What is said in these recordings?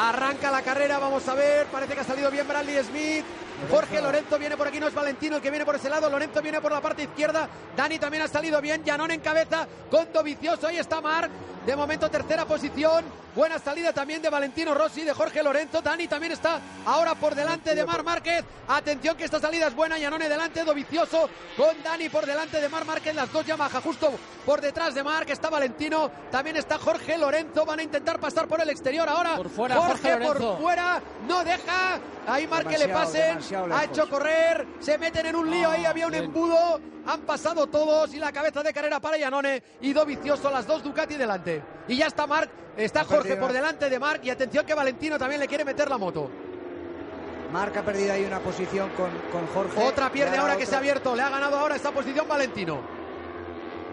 Arranca la carrera, vamos a ver. Parece que ha salido bien Bradley Smith. Jorge Lorenzo viene por aquí, no es Valentino el que viene por ese lado. Lorenzo viene por la parte izquierda. Dani también ha salido bien. Janón en cabeza con Vicioso. Ahí está Marc. De momento, tercera posición. Buena salida también de Valentino Rossi, de Jorge Lorenzo. Dani también está ahora por delante de Mar Márquez. Atención que esta salida es buena. Janone delante, Dovicioso con Dani por delante de Mar Márquez. Las dos Yamaha justo por detrás de Marc. Está Valentino. También está Jorge Lorenzo. Van a intentar pasar por el exterior ahora. Por fuera, Jorge, por fuera. No deja. Ahí Mar que le pasen. Ha hecho correr. Se meten en un lío. Ahí había un embudo. Han pasado todos. Y la cabeza de carrera para Yanone. Y Dovicioso. Las dos Ducati delante. Y ya está Marc. Está Jorge por delante de Marc. Y atención que Valentino también le quiere meter la moto. Marc ha perdido ahí una posición con, con Jorge. Otra pierde ahora que se ha abierto. Le ha ganado ahora esta posición Valentino.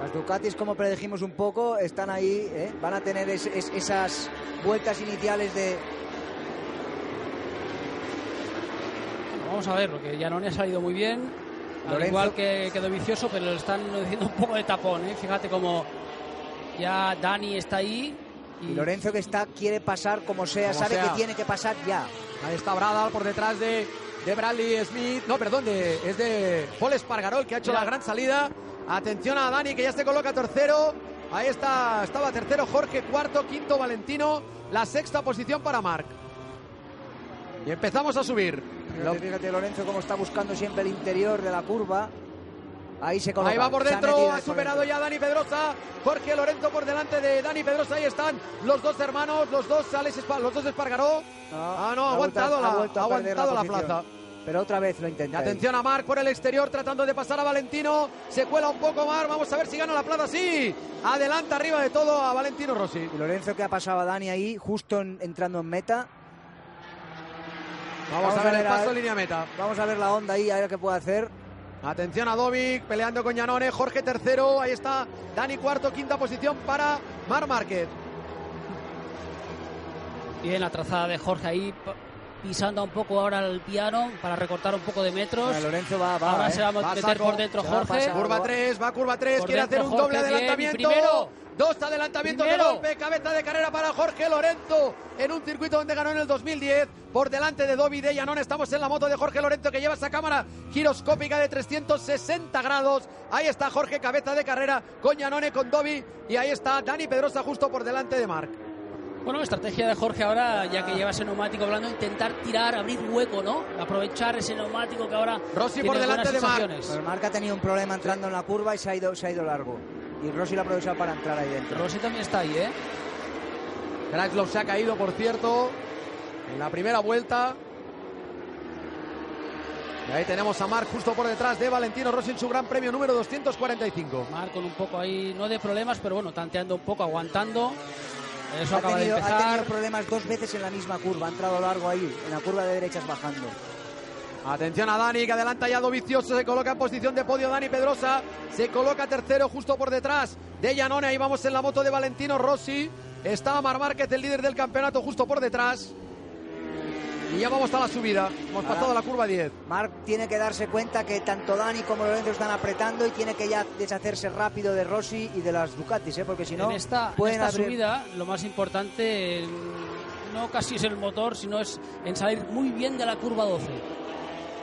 Las Ducatis, como predijimos un poco, están ahí. ¿eh? Van a tener esas vueltas iniciales de, Vamos a ver, porque Janone ha salido muy bien, al igual que quedó vicioso, pero le están diciendo un poco de tapón, ¿eh? Fíjate cómo ya Dani está ahí. Y, Lorenzo que está quiere pasar como sea, sabe que tiene que pasar ya. Ahí está Bradal por detrás de, de Bradley Smith. No, perdón, de, es de Paul Espargarol que ha hecho la gran salida. Atención a Dani que ya se coloca tercero. Ahí está, estaba tercero Jorge, cuarto, quinto Valentino, la sexta posición para Marc. Y empezamos a subir. Fíjate, Lorenzo cómo está buscando siempre el interior de la curva. Ahí se coloca. Ahí va por dentro, ha, superado ya Dani Pedrosa. Jorge Lorenzo por delante de Dani Pedrosa. Ahí están los dos hermanos, los dos Alex los dos Espargaró. ah, no, ha aguantado, la, ha aguantado la, plaza. Pero otra vez lo intenta. Atención a Marc por el exterior tratando de pasar a Valentino. Se cuela un poco Marc. Vamos a ver si gana la plaza. Sí. Adelanta arriba de todo a Valentino Rossi. Y Lorenzo que ha pasado a Dani ahí justo entrando en meta. Vamos, a ver, el paso línea meta. Vamos a ver la onda ahí, a ver qué puede hacer. Atención a Dovic, peleando con Yanone, Jorge tercero, ahí está Dani cuarto, quinta posición para Mar Márquez. Bien, la trazada de Jorge ahí pisando un poco ahora el piano para recortar un poco de metros. Lorenzo va, va. Ahora se va a meter por dentro Jorge. Curva 3, va curva 3, quiere hacer un doble adelantamiento. primero. Dos adelantamientos de golpe, cabeza de carrera para Jorge Lorenzo en un circuito donde ganó en el 2010 por delante de Dobby de Llanón. Estamos en la moto de Jorge Lorenzo que lleva esa cámara giroscópica de 360 grados. Ahí está Jorge, cabeza de carrera con Llanone, con Dobby y ahí está Dani Pedrosa justo por delante de Marc. Bueno, estrategia de Jorge ahora, ya que lleva ese neumático hablando, intentar tirar, abrir hueco, ¿no? Aprovechar ese neumático que ahora. Rossi por delante de Marc. El Marc ha tenido un problema entrando en la curva y se ha ido, se ha ido largo. Y Rossi lo ha aprovechado para entrar ahí dentro. Rossi también está ahí, ¿eh? Kraslov se ha caído, por cierto, en la primera vuelta. Y ahí tenemos a Marc justo por detrás de Valentino Rossi en su gran premio número 245. Marc con un poco ahí, no de problemas, pero bueno, tanteando un poco, aguantando. Eso ha, acaba tenido, de empezar. ha tenido problemas dos veces en la misma curva. Ha entrado largo ahí, en la curva de derechas bajando. Atención a Dani, que adelanta ya Dovicioso, se coloca en posición de podio Dani Pedrosa, se coloca tercero justo por detrás de Janone, ahí vamos en la moto de Valentino Rossi, está Mar Márquez, el líder del campeonato, justo por detrás. Y ya vamos a la subida, hemos pasado la curva 10. Marc tiene que darse cuenta que tanto Dani como Lorenzo están apretando y tiene que ya deshacerse rápido de Rossi y de las Ducatis, ¿eh? porque si no, en esta, pueden esta subida lo más importante no casi es el motor, sino es en salir muy bien de la curva 12.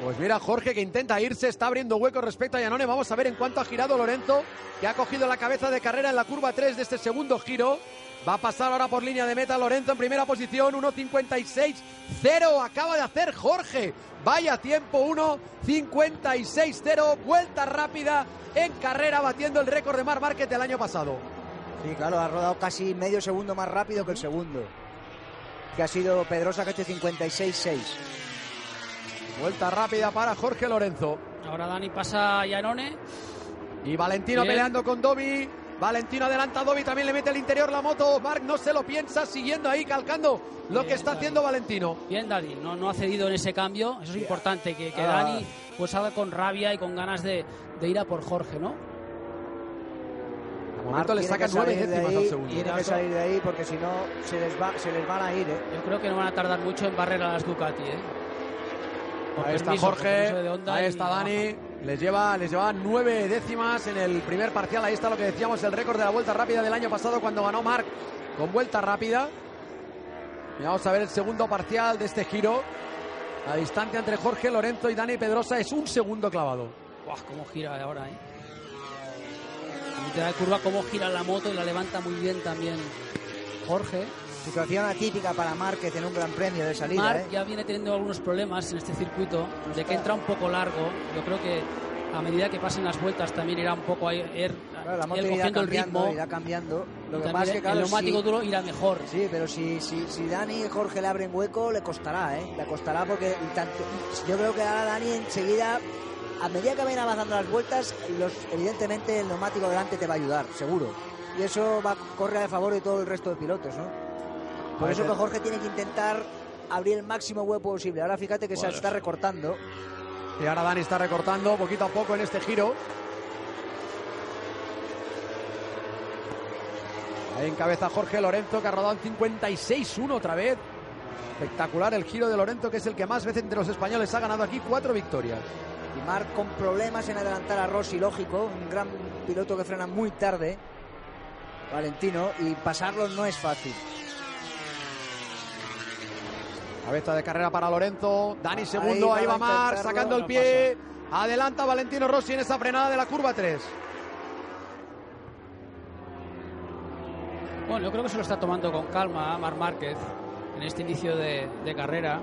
Pues mira, Jorge que intenta irse, está abriendo hueco respecto a Yanone. Vamos a ver en cuánto ha girado Lorenzo, que ha cogido la cabeza de carrera en la curva 3 de este segundo giro. Va a pasar ahora por línea de meta Lorenzo en primera posición, 1.56-0. Acaba de hacer Jorge. Vaya tiempo, 1.56-0. Vuelta rápida en carrera, batiendo el récord de Mar Márquez del año pasado. Sí, claro, ha rodado casi medio segundo más rápido que el segundo. Que ha sido Pedrosa, que ha hecho 56-6. Vuelta rápida para Jorge Lorenzo. Ahora Dani pasa a Yanone. Y Valentino peleando con Dovi. Valentino adelanta a Dovi, también le mete el interior la moto. Marc no se lo piensa, siguiendo ahí, calcando lo que está haciendo Valentino. Bien, Dani, no, no ha cedido en ese cambio. Eso es importante, que, que ah. Dani pues haga con rabia y con ganas de, de ir a por Jorge, ¿no? De momento le saca nueve décimas al segundo. Tiene que salir de ahí porque si no se les, va, se les van a ir. ¿eh? Yo creo que no van a tardar mucho en barrer a las Ducati. ¿eh? Ahí está Jorge, ahí está Dani. Les lleva, les lleva nueve décimas en el primer parcial. Ahí está lo que decíamos, el récord de la vuelta rápida del año pasado cuando ganó Marc con vuelta rápida. Y vamos a ver el segundo parcial de este giro. La distancia entre Jorge Lorenzo y Dani Pedrosa es un segundo clavado. Buah, cómo gira ahora, ¿eh? En mitad de curva, cómo gira la moto y la levanta muy bien también Jorge. Situación atípica para Márquez en un gran premio de salida. Marc ¿eh? ya viene teniendo algunos problemas en este circuito, de que entra un poco largo. Yo creo que a medida que pasen las vueltas también irá un poco a ir, ir- Claro, la moto ir irá cogiendo el ritmo. irá cambiando. Lo que También pasa es que, el claro, neumático si- duro irá mejor. Sí, pero si, si, si Dani y Jorge le abren hueco, le costará, ¿eh? Le costará porque tanto, yo creo que ahora Dani enseguida, a medida que vayan avanzando las vueltas, los, evidentemente el neumático delante te va a ayudar, seguro. Y eso va a correr a favor de todo el resto de pilotos, ¿no? Por eso que Jorge tiene que intentar abrir el máximo hueco posible. Ahora fíjate que se está recortando. Y ahora Dani está recortando poquito a poco en este giro. Ahí encabeza Jorge Lorenzo, que ha rodado en 56-1 otra vez. Espectacular el giro de Lorenzo, que es el que más veces entre los españoles ha ganado aquí cuatro victorias. Y Marc con problemas en adelantar a Rossi, lógico, un gran piloto que frena muy tarde, Valentino, y pasarlo no es fácil. Cabeza de carrera para Lorenzo. Dani segundo, Ahí ahí, va Mar, sacando el no pie. Adelanta Valentino Rossi en esa frenada de la curva 3. Bueno, yo creo que se lo está tomando con calma Mar Márquez en este inicio de, de carrera.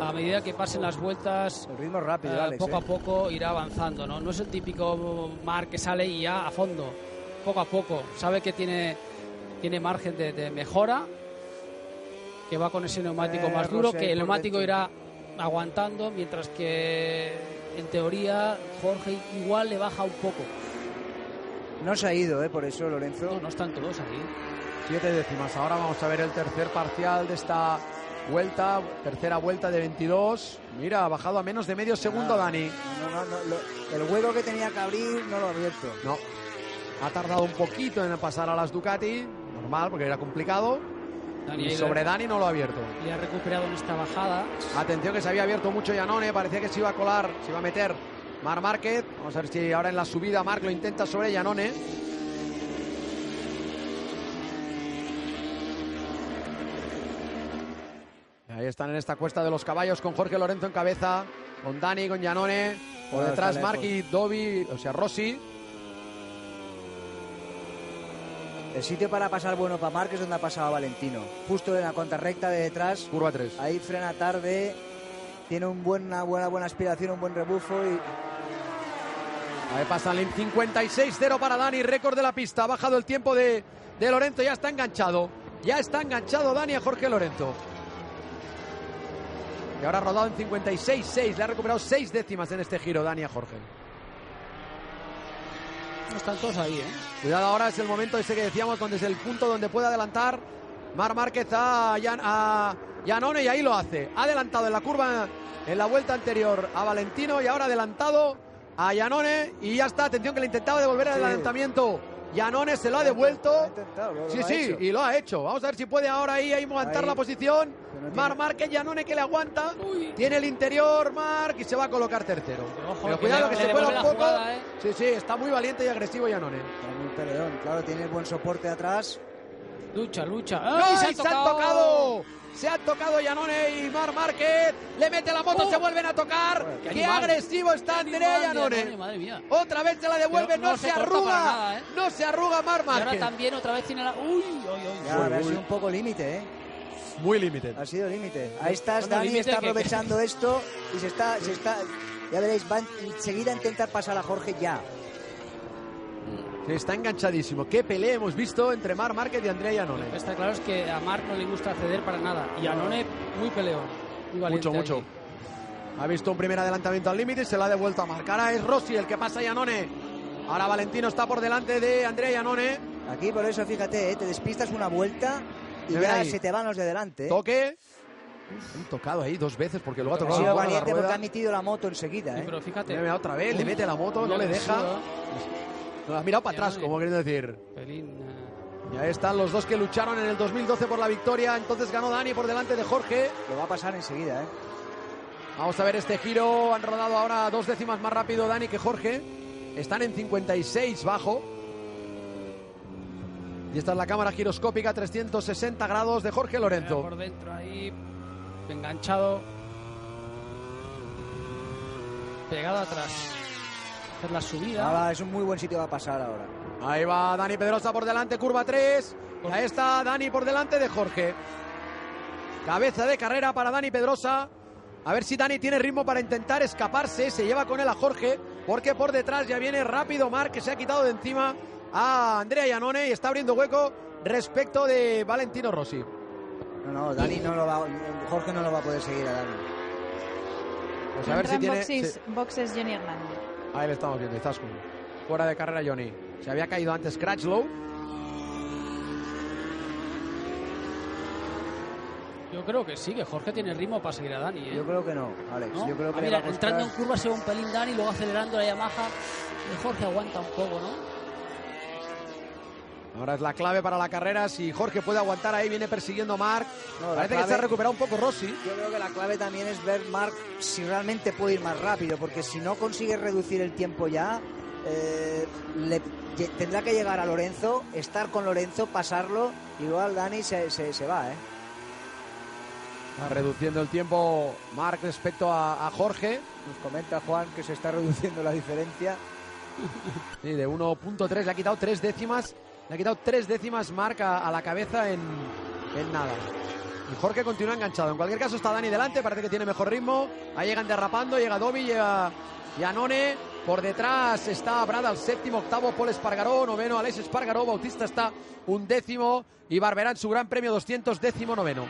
A medida que pasen las vueltas, El ritmo rápido, eh, Alex. poco ¿eh? a poco irá avanzando, ¿no? No es el típico Mar que sale y ya a fondo, poco a poco. Sabe que tiene, tiene margen de, de mejora, que va con ese neumático Eh, más duro, que el neumático irá aguantando, mientras que en teoría Jorge igual le baja un poco. No se ha ido, ¿eh? Por eso, Lorenzo. No, no están todos ahí. Siete décimas. Ahora vamos a ver el tercer parcial de esta vuelta. Tercera vuelta de 22. Mira, ha bajado a menos de medio segundo Dani. No, no, no, lo- el hueco que tenía que abrir no lo ha abierto. No. Ha tardado un poquito en pasar a las Ducati. Normal, porque era complicado. Dani sobre Dani no lo ha abierto. le ha recuperado en esta bajada. Atención que se había abierto mucho Yanone. Parecía que se iba a colar, se iba a meter Mar Márquez. Vamos a ver si ahora en la subida Marc lo intenta sobre Yanone. Ahí están en esta cuesta de los caballos con Jorge Lorenzo en cabeza, con Dani, con Yanone, por detrás Marc y Dovi, o sea, Rossi. El sitio para pasar bueno para Marc es donde ha pasado Valentino. Justo en la contrarrecta de detrás. Curva 3. Ahí frena tarde. Tiene un buen- una buena, buena aspiración, un buen rebufo y Ahí pasa el 56-0 para Dani, récord de la pista. Ha bajado el tiempo de, de Lorenzo, ya está enganchado. Ya está enganchado Dani a Jorge Lorenzo. Y ahora ha rodado en 56-6. Le ha recuperado 6 décimas en este giro Dani a Jorge. No están todos ahí, ¿eh? Cuidado ahora, es el momento ese que decíamos, donde es el punto donde puede adelantar Mar Márquez a, Yan- a Yanone y ahí lo hace. Ha adelantado en la curva, en la vuelta anterior a Valentino y ahora adelantado a Yanone y ya está. Atención que le intentaba devolver el Sí. adelantamiento. Yanone se lo ha Lo ha devuelto. intentado, Sí, sí, hecho. y lo ha hecho. Vamos a ver si puede ahora ahí, ahí aguantar Ahí. la posición. No Mar Márquez, Yanone que le aguanta. Uy. Tiene el interior, Marc, y se va a colocar tercero. Ojo, Pero que cuidado que le se cuela un poco. jugada, ¿eh? Sí, sí, está muy valiente y agresivo Yanone. Está muy peleón. Claro, tiene buen soporte atrás. Lucha, lucha. ¡Ay, ¡Ay, se, han tocado! Se han tocado Yanone y Mar Márquez. Le mete la moto, ¡Oh! se vuelven a tocar. ¡Qué, qué animal! agresivo está Andrea Yanone! Yanone, Madre mía. Otra vez se la devuelve, no, no se, se arruga. nada, ¿eh? No se arruga Mar Y ahora Márquez. también otra vez tiene la... Uy, uy, uy. Ya, Uy, ha uy. sido un poco límite, ¿eh? Muy límite. Ha sido límite. Ahí estás, Bueno, Dani está que- aprovechando esto y se está, se está. Ya veréis, va enseguida a intentar pasar a Jorge ya. Sí, está enganchadísimo. Qué pelea hemos visto entre Mar Márquez y Andrea Yanone. Lo que está claro es que a Marc no le gusta ceder para nada. Y a None, muy peleón. Muy Mucho, mucho. allí. Ha visto un primer adelantamiento al límite y se lo ha devuelto a Marc. Ahora es Rossi el que pasa a Yanone. Ahora Valentino está por delante de Andrea Yanone. Aquí por eso, fíjate, ¿eh? te despistas una vuelta y ya ahí. se te van los de delante. ¿eh? Toque. Han tocado ahí dos veces porque luego ha Ha tocado sido la bola, la valiente porque ha metido la moto enseguida. Sí, ¿eh? pero fíjate. Mira, mira, otra vez, le mete la moto, no le deja. agresivo, No, ha mirado para atrás, como queriendo decir. Pelín. eh, Y ahí están los dos que lucharon en el 2012 por la victoria. Entonces ganó Dani por delante de Jorge. Lo va a pasar enseguida. ¿eh? Vamos a ver este giro. Han rodado ahora dos décimas más rápido Dani que Jorge. Están en 56 bajo. Y esta es la cámara giroscópica 360 grados de Jorge Lorenzo. Por dentro ahí, enganchado. Pegado atrás. Hacer la subida. Ahora es un muy buen sitio para pasar ahora. Ahí va Dani Pedrosa por delante, curva 3. Y ahí está Dani por delante de Jorge. Cabeza de carrera para Dani Pedrosa. A ver si Dani tiene ritmo para intentar escaparse. Se lleva con él a Jorge. Porque por detrás ya viene rápido Marc, que se ha quitado de encima a Andrea Iannone y está abriendo hueco respecto de Valentino Rossi. No, no, Dani no lo va, Jorge no lo va a poder seguir a Dani. Pues a ver si tiene. Boxes, sí. boxes Johnny Hernández. Ahí le estamos viendo, Izaskun. Fuera de carrera Johnny. Se había caído antes Crutchlow. Yo creo que sí, que Jorge tiene ritmo para seguir a Dani. ¿eh? Yo creo que no, Alex. ¿No? Yo creo Ah, que mira, a costar- entrando en curva se va un pelín Dani, luego acelerando la Yamaha. Y Jorge aguanta un poco, ¿no? Ahora es la clave para la carrera. Si Jorge puede aguantar ahí, viene persiguiendo a Marc. No, Parece que se ha recuperado un poco Rossi. Yo creo que la clave también es ver Marc si realmente puede ir más rápido, porque si no consigue reducir el tiempo ya, eh, le- tendrá que llegar a Lorenzo, estar con Lorenzo, pasarlo, igual Dani se, se- se va, ¿eh? Está reduciendo el tiempo Marc respecto a, a Jorge. Nos comenta Juan que se está reduciendo la diferencia. Sí, de 1.3 le ha quitado tres décimas. Le ha quitado tres décimas Marc a, la cabeza en, nada. Y Jorge continúa enganchado. En cualquier caso está Dani delante, parece que tiene mejor ritmo. Ahí llegan derrapando, llega Dobi, llega Yanone. Por detrás está Brad al séptimo, octavo Paul Espargaró, noveno Alex Espargaró, Bautista está un décimo y Barberán su gran premio 200, décimo noveno.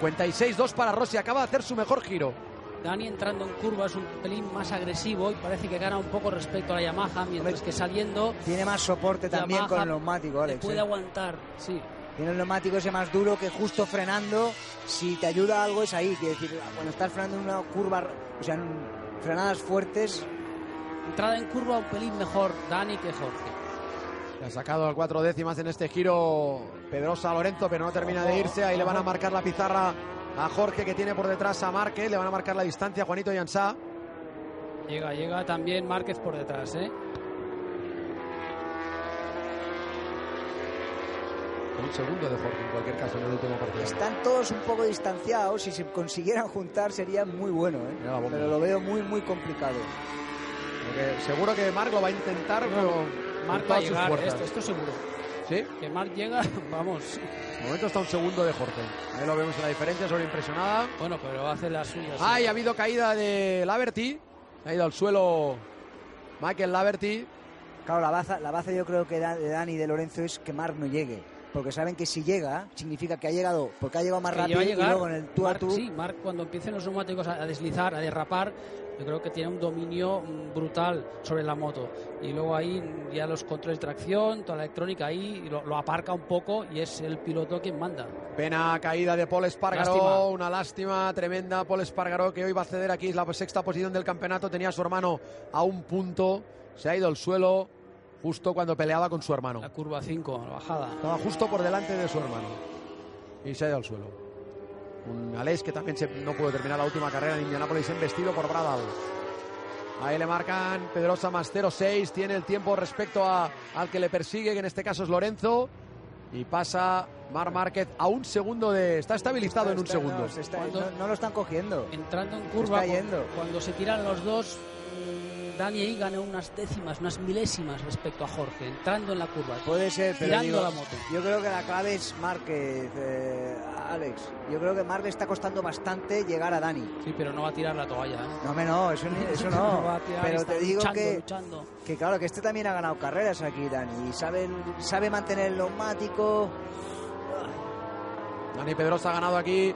56-2 para Rossi, acaba de hacer su mejor giro. Dani entrando en curva es un pelín más agresivo y parece que gana un poco respecto a la Yamaha, mientras que saliendo Tiene más soporte también Yamaha con el neumático, le Alex. puede ¿eh? aguantar. Sí, Tiene el neumático ese más duro que justo frenando, si te ayuda algo es ahí. Quiere decir, cuando estás frenando en una curva, o sea, en frenadas fuertes, entrada en curva un pelín mejor Dani que Jorge. Le ha sacado al cuatro décimas en este giro Pedrosa Lorenzo, pero no termina de irse. Ahí le van a marcar la pizarra a Jorge, que tiene por detrás a Márquez. Le van a marcar la distancia a Juanito Yansá. Llega, llega también Márquez por detrás, ¿eh? Un segundo de Jorge, en cualquier caso, en el último partido. están todos un poco distanciados. Si se consiguieran juntar sería muy bueno, ¿eh? Pero lo veo muy, muy complicado. Porque seguro que Marc lo va a intentar, pero Marc va a llegar, fuerzas. esto, esto seguro. Sí, Que Marc llega, vamos. De momento está un segundo de Jorge. Ahí lo vemos en la diferencia, sobreimpresionada. Bueno, pero hace la suya. sí. Ay, ha habido caída de Laverty. Ha ido al suelo Michael Laverty. Claro, la baza, la baza yo creo que de Dani y de Lorenzo es que Marc no llegue. Porque saben que si llega, significa que ha llegado, porque ha llegado más Que rápido lleva a y llegar, luego en el tú a tú. Sí, Marc cuando empiecen los neumáticos a, a deslizar, a derrapar, yo creo que tiene un dominio mm, brutal sobre la moto. Y luego ahí mm, ya los controles de tracción, toda la electrónica ahí, lo, lo aparca un poco y es el piloto quien manda. Pena caída de Paul Espargaró, Lástima. una lástima tremenda. Paul Espargaró que hoy va a ceder aquí, es la sexta posición del campeonato. Tenía a su hermano a un punto, se ha ido al suelo justo cuando peleaba con su hermano. La curva 5, la bajada. Estaba justo por delante de su hermano y se ha ido al suelo. Un Alex que también se- no pudo terminar la última carrera en Indianápolis, embestido por Bradal. Ahí le marcan Pedrosa más 0-6, tiene el tiempo respecto a, al que le persigue, que en este caso es Lorenzo. Y pasa Mar Márquez a un segundo de. Está estabilizado en un Está- segundo. No, se está- Cuando- no- no lo están cogiendo. Entrando en curva, está yendo. cu- cuando se tiran los dos, Dani ahí ganó unas décimas, unas milésimas respecto a Jorge, entrando en la curva. Puede ser, pero Tirando digo, la moto. yo creo que la clave es Márquez, eh, Alex. Yo creo que le está costando bastante llegar a Dani. Sí, pero no va a tirar la toalla. ¿eh? No, me no, eso, no. va a tirar, pero te digo luchando, que, luchando. que claro, que este también ha ganado carreras aquí, Dani. Y sabe, sabe mantener el neumático. Dani Pedrosa ha ganado aquí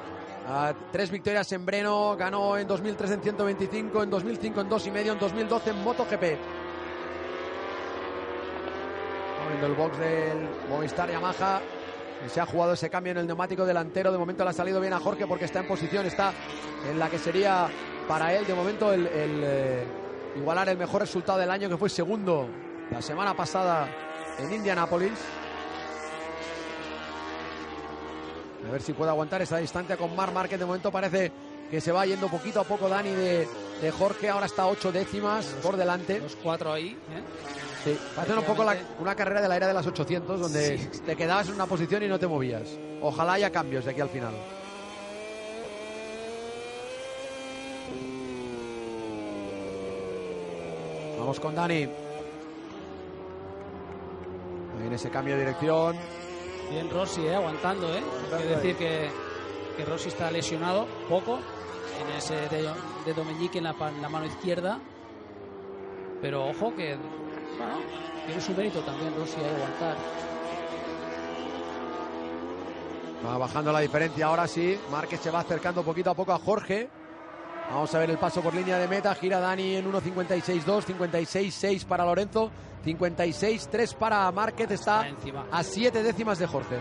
tres victorias en Breno, ganó en 2003 en 125, en 2005 en dos y medio, en 2012 en MotoGP. Abriendo el box del Movistar Yamaha. Se ha jugado ese cambio en el neumático delantero. De momento le ha salido bien a Jorge porque está en posición, está en la que sería para él de momento el, el, eh, igualar el mejor resultado del año que fue segundo la semana pasada en Indianápolis. A ver si puede aguantar esa distancia con Mar Márquez. De momento parece que se va yendo poquito a poco Dani de, de Jorge. Ahora está a ocho décimas por delante. Los cuatro ahí. ¿eh? Sí, parece un poco la- una carrera de la era de las 800, donde te quedabas en una posición y no te movías. Ojalá haya cambios de aquí al final. Vamos con Dani. Ahí en ese cambio de dirección. Bien Rossi, eh, aguantando, ¿eh? Hay que decir que, que Rossi está lesionado poco en ese de, de en la, en la mano izquierda. Pero ojo que, bueno, tiene su mérito también Rossi ahí aguantar. Va bajando la diferencia ahora sí. Márquez se va acercando poquito a poco a Jorge. Vamos a ver el paso por línea de meta. Gira Dani en 1.56.2, 56.6 para Lorenzo, 56.3 para Márquez. Está a 7 décimas de Jorge.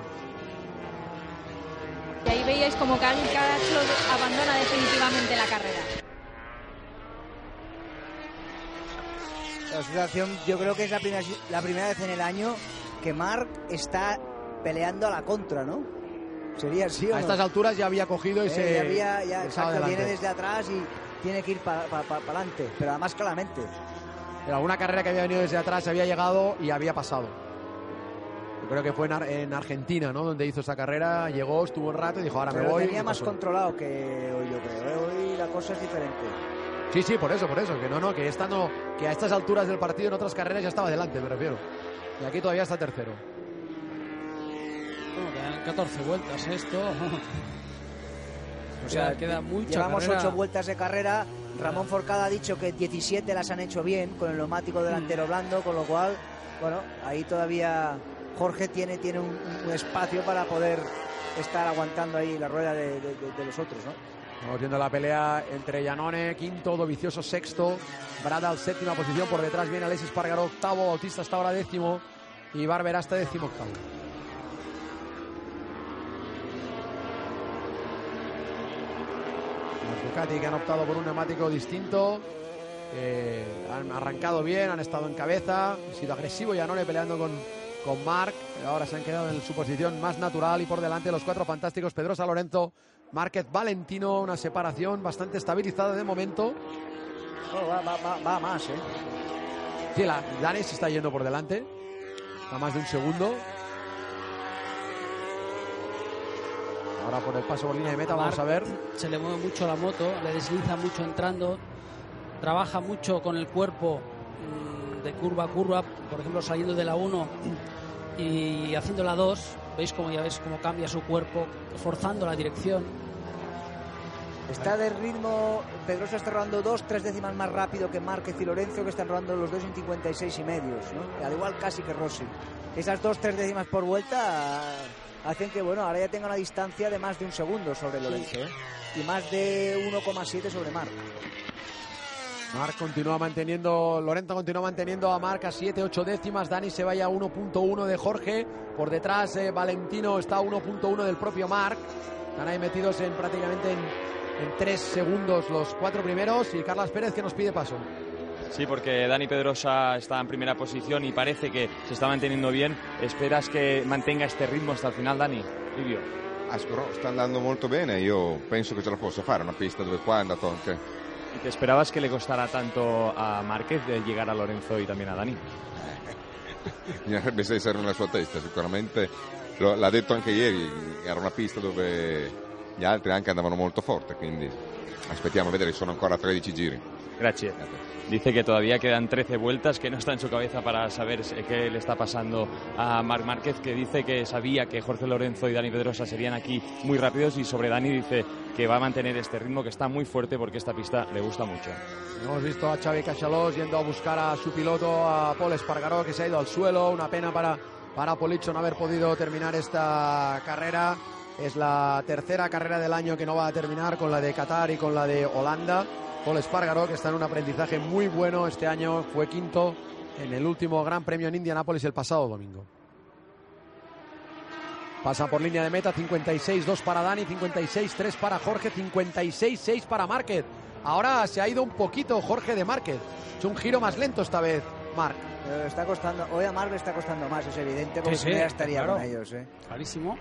Y ahí veíais como Carl Castro abandona definitivamente la carrera. La situación, yo creo que es la primera, la primera vez en el año que Marc está peleando a la contra, ¿no? Sería así o A no? estas alturas ya había cogido y Eh, se ya había, ya, exacto, viene desde atrás y tiene que ir para adelante, pero además claramente. En alguna carrera que había venido desde atrás había llegado y había pasado. Yo creo que fue en, Ar- en Argentina, ¿no? Donde hizo esa carrera, llegó, estuvo un rato y dijo, ahora Pero me voy. tenía más controlado que hoy, yo creo. ¿eh? Hoy la cosa es diferente. Sí, sí, por eso, por eso. Que no, no, que esta no, que a estas alturas del partido en otras carreras ya estaba adelante, me refiero. Y aquí todavía está tercero. Bueno, quedan 14 vueltas esto. O sea, queda mucha Llevamos carrera. ocho vueltas de carrera. Ramón Forcada ha dicho que 17 las han hecho bien con el neumático delantero blando, con lo cual, bueno, ahí todavía Jorge tiene, tiene un, un espacio para poder estar aguantando ahí la rueda de, de- de- de los otros, ¿no? Estamos viendo la pelea entre Janone, quinto, Dovicioso, sexto, Bradal, séptima posición, por detrás viene Alexis Pargaró, octavo, Bautista hasta ahora décimo y Barbera hasta décimo octavo. Ducati que han optado por un neumático distinto, eh, han arrancado bien, han estado en cabeza, ha sido agresivo Janone peleando con, con Marc, ahora se han quedado en su posición más natural y por delante los cuatro fantásticos, Pedrosa Lorenzo, Márquez Valentino, una separación bastante estabilizada de momento. Oh, va, va- va- va más, ¿eh? Sí, la, Dani se está yendo por delante, a más de un segundo. Ahora por el paso por línea de meta, vamos a ver. se le mueve mucho la moto, le desliza mucho entrando, trabaja mucho con el cuerpo mm, de curva a curva, por ejemplo saliendo de la 1 y haciendo la 2, veis como ya veis cómo cambia su cuerpo, forzando la dirección. Está de ritmo, Pedrosa está rodando dos, tres décimas más rápido que Márquez y Lorenzo, que están rodando los dos en 56 y medios, ¿no? Al igual casi que Rossi. Esas dos, tres décimas por vuelta hacen que, bueno, ahora ya tenga una distancia de más de un segundo sobre Lorenzo, ¿eh? Y más de 1,7 sobre Marc. Marc continúa manteniendo, Lorenzo continúa manteniendo a Marc a 7, 8 décimas. Dani se vaya a 1.1 de Jorge. Por detrás, eh, Valentino está a 1.1 del propio Marc. Están ahí metidos en prácticamente en, en 3 segundos los cuatro primeros. Y Carlas Pérez que nos pide paso. Sí, porque Dani Pedrosa está en primera posición y parece que se está manteniendo bien. ¿Esperas que mantenga este ritmo hasta el final, Dani? Livio. Ah, sta andando molto bene, io penso che ce la possa fare, una pista dove qua è andato anche... ¿Y te esperabas que le costara tanto a Márquez de llegar a Lorenzo y también a Dani? Bisognerebbe essere nella sua testa, sicuramente lo- l'ha detto anche ieri, era una pista dove gli altri anche andavano molto forte, quindi aspettiamo a vedere, sono ancora 13 giri. Gracias. Dice que todavía quedan 13 vueltas, que no está en su cabeza para saber qué le está pasando a Marc Márquez, que dice que sabía que Jorge Lorenzo y Dani Pedrosa serían aquí muy rápidos y sobre Dani dice que va a mantener este ritmo que está muy fuerte porque esta pista le gusta mucho. Hemos visto a Xavi Cachalós yendo a buscar a su piloto, a Paul Espargaró, que se ha ido al suelo. Una pena para, para Policho no haber podido terminar esta carrera. Es la tercera carrera del año que no va a terminar con la de Qatar y con la de Holanda. Paul Espargaró, que está en un aprendizaje muy bueno este año, fue quinto en el último Gran Premio en Indianápolis el pasado domingo. Pasa por línea de meta, 56-2 para Dani, 56-3 para Jorge, 56-6 para Márquez. Ahora se ha ido un poquito Jorge de Márquez. Hecho un giro más lento esta vez, Marc. Pero está costando, hoy a Marc le está costando más, es evidente, porque Sí, si no sí, ya estaría claro. con ellos, ¿eh? Clarísimo.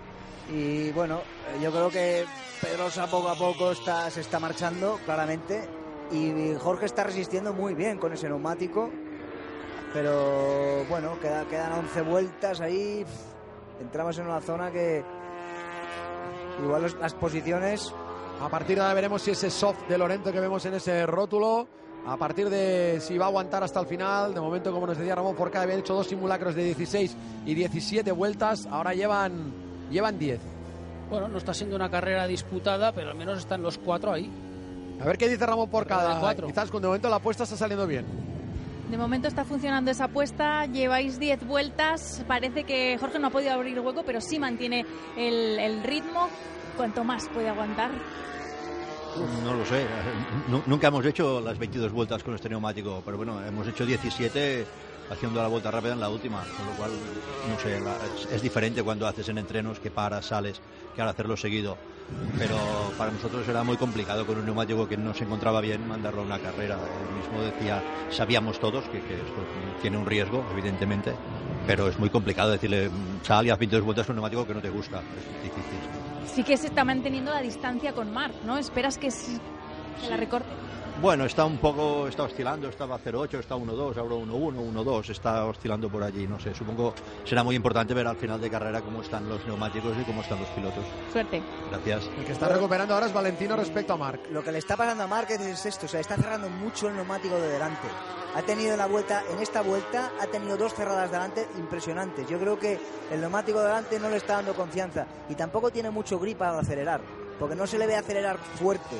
Y bueno, eh, yo creo que Pedrosa poco a poco está, se está marchando, claramente. Y Jorge está resistiendo muy bien con ese neumático. Pero bueno, queda- quedan 11 vueltas ahí. Entramos en una zona que igual los- las posiciones A partir de ahora veremos si ese soft de Lorento que vemos en ese rótulo, a partir de si va a aguantar hasta el final, de momento como nos decía Ramón Forcada, habían hecho dos simulacros de 16 y 17 vueltas, ahora llevan, llevan 10. Bueno, no está siendo una carrera disputada, pero al menos están los cuatro ahí. A ver qué dice Ramón Forcada. de cuatro. Quizás con de momento la apuesta está saliendo bien. De momento está funcionando esa apuesta, lleváis 10 vueltas, parece que Jorge no ha podido abrir hueco, pero sí mantiene el, el ritmo. ¿Cuánto más puede aguantar? No lo sé. Nu- Nunca hemos hecho las 22 vueltas con este neumático, pero bueno, hemos hecho 17 haciendo la vuelta rápida en la última, con lo cual, no sé, la- es, es diferente cuando haces en entrenos que paras, sales, que al hacerlo seguido. Pero para nosotros era muy complicado con un neumático que no se encontraba bien mandarlo a una carrera. Él mismo decía, sabíamos todos que, que esto tiene un riesgo, evidentemente, pero es muy complicado decirle, "Mm, sal y haz 22 vueltas con un neumático que no te gusta. Es difícil. Sí que se está manteniendo la distancia con Marc, ¿no? ¿Esperas que, sí- que la recorte? Bueno, está un poco, está oscilando, estaba 0,8, está 1,2, ahora 1,1, 1,2, está oscilando por allí, no sé, supongo será muy importante ver al final de carrera cómo están los neumáticos y cómo están los pilotos. Suerte. Gracias. El que está recuperando ahora es Valentino respecto a Marc. lo que le está pasando a Márquez es esto, o sea, está cerrando mucho el neumático de delante. Ha tenido en la vuelta, en esta vuelta, ha tenido dos cerradas delante impresionantes. Yo creo que el neumático de delante no le está dando confianza y tampoco tiene mucho grip para acelerar, porque no se le ve acelerar fuerte.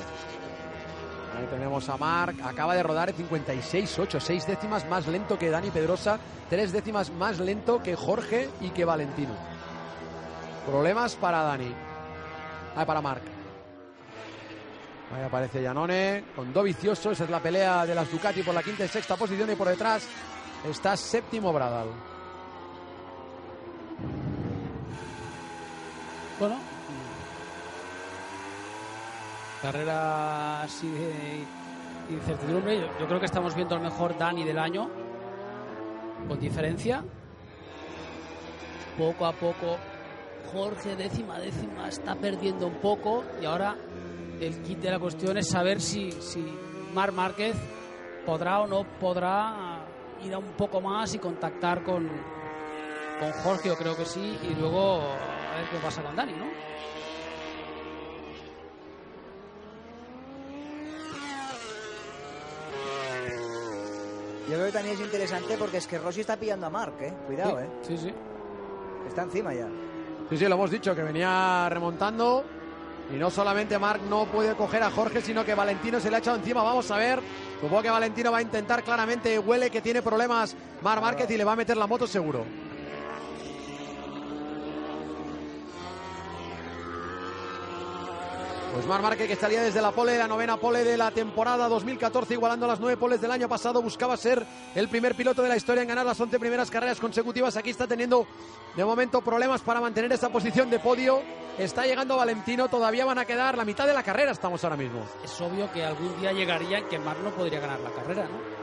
Ahí tenemos a Marc, acaba de rodar 56-8, 6 décimas más lento que Dani Pedrosa, 3 décimas más lento que Jorge y que Valentino. Problemas para Dani. Ah, para Marc. Ahí aparece Janone con Dovicioso, esa es la pelea de las Ducati por la quinta y sexta posición y por detrás está séptimo Bradal. Bueno, carrera así de incertidumbre. Yo, creo que estamos viendo el mejor Dani del año, con diferencia. Poco a poco, Jorge décima décima está perdiendo un poco y ahora el kit de la cuestión es saber si, si Mar Márquez podrá o no podrá ir a un poco más y contactar con, con Jorge, yo creo que sí, y luego a ver qué pasa con Dani, ¿no? Yo creo que también es interesante porque es que Rossi está pillando a Marc, ¿eh? Cuidado, sí, ¿eh? Sí, sí. Está encima ya. Sí, sí, lo hemos dicho, que venía remontando. Y no solamente Marc no puede coger a Jorge, sino que Valentino se le ha echado encima. Vamos a ver. Supongo que Valentino va a intentar claramente. Huele que tiene problemas Mar Márquez y le va a meter la moto seguro. Pues Mar Márquez que estaría desde la pole, la novena pole de la temporada 2014, igualando las nueve poles del año pasado, buscaba ser el primer piloto de la historia en ganar las 11 primeras carreras consecutivas. Aquí está teniendo de momento problemas para mantener esa posición de podio. Está llegando Valentino, todavía van a quedar la mitad de la carrera, estamos ahora mismo. Es obvio que algún día llegaría en que Mar no podría ganar la carrera, ¿no?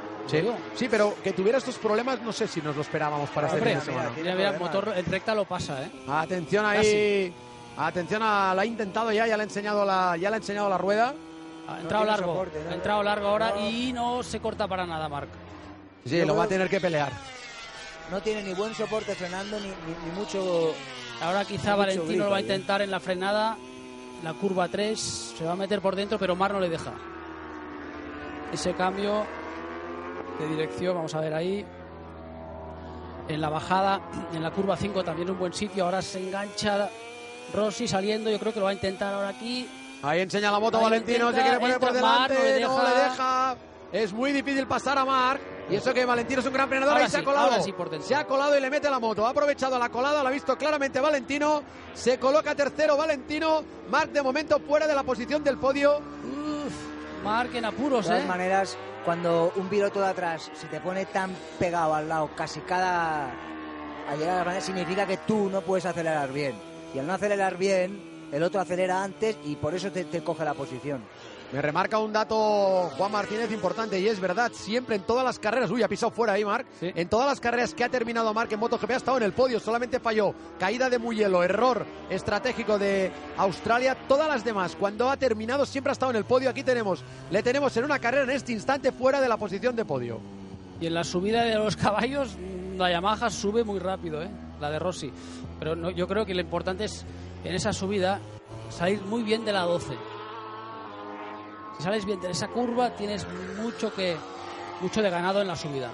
Sí, pero que tuviera estos problemas no sé si nos lo esperábamos para este fin de semana. mira, mira, el motor en recta lo pasa, ¿eh? Atención ahí. Atención a la ha intentado ya, ya le ha enseñado la, ya le ha enseñado la rueda. Ha entrado largo, soporte, ¿no? ha entrado largo ahora No. y no se corta para nada, Marc. Sí, Yo lo va a tener que pelear. No tiene ni buen soporte frenando ni, ni- ni mucho. Ahora quizá Mucho Valentino lo va a ahí, ¿eh? intentar en la frenada, la curva 3, se va a meter por dentro, pero Mar no le deja. Ese cambio de dirección, vamos a ver ahí. En la bajada, en la curva 5 también un buen sitio, ahora se engancha Rossi saliendo, yo creo que lo va a intentar ahora aquí. Ahí enseña la moto Ahí Valentino, se intenta, quiere poner por delante, no no le le deja. deja. Es muy difícil pasar a Marc. Y eso que Valentino es un gran frenador, Ahora ahí se ha sí, colado. sí por se ha colado y le mete la moto. Ha aprovechado la colada, lo ha visto claramente Valentino. Se coloca tercero Valentino. Marc de momento fuera de la posición del podio. Uf, Marc en apuros, De todas ¿eh? maneras, cuando un piloto de atrás se te pone tan pegado al lado, casi cada. al llegar a la bandera, significa que tú no puedes acelerar bien. Y al no acelerar bien, el otro acelera antes y por eso te, te coge la posición. Me remarca un dato Juan Martínez importante y es verdad, siempre en todas las carreras, uy, ha pisado fuera ahí Marc, Sí. en todas las carreras que ha terminado Marc en MotoGP ha estado en el podio, solamente falló caída de Mugello, error estratégico de Australia, todas las demás, cuando ha terminado siempre ha estado en el podio, aquí tenemos, le tenemos en una carrera en este instante fuera de la posición de podio. Y en la subida de los caballos, la Yamaha sube muy rápido, ¿eh? La de Rossi. Pero no, yo creo que lo importante es en esa subida salir muy bien de la 12. Si sales bien de esa curva, tienes mucho que mucho de ganado en la subida.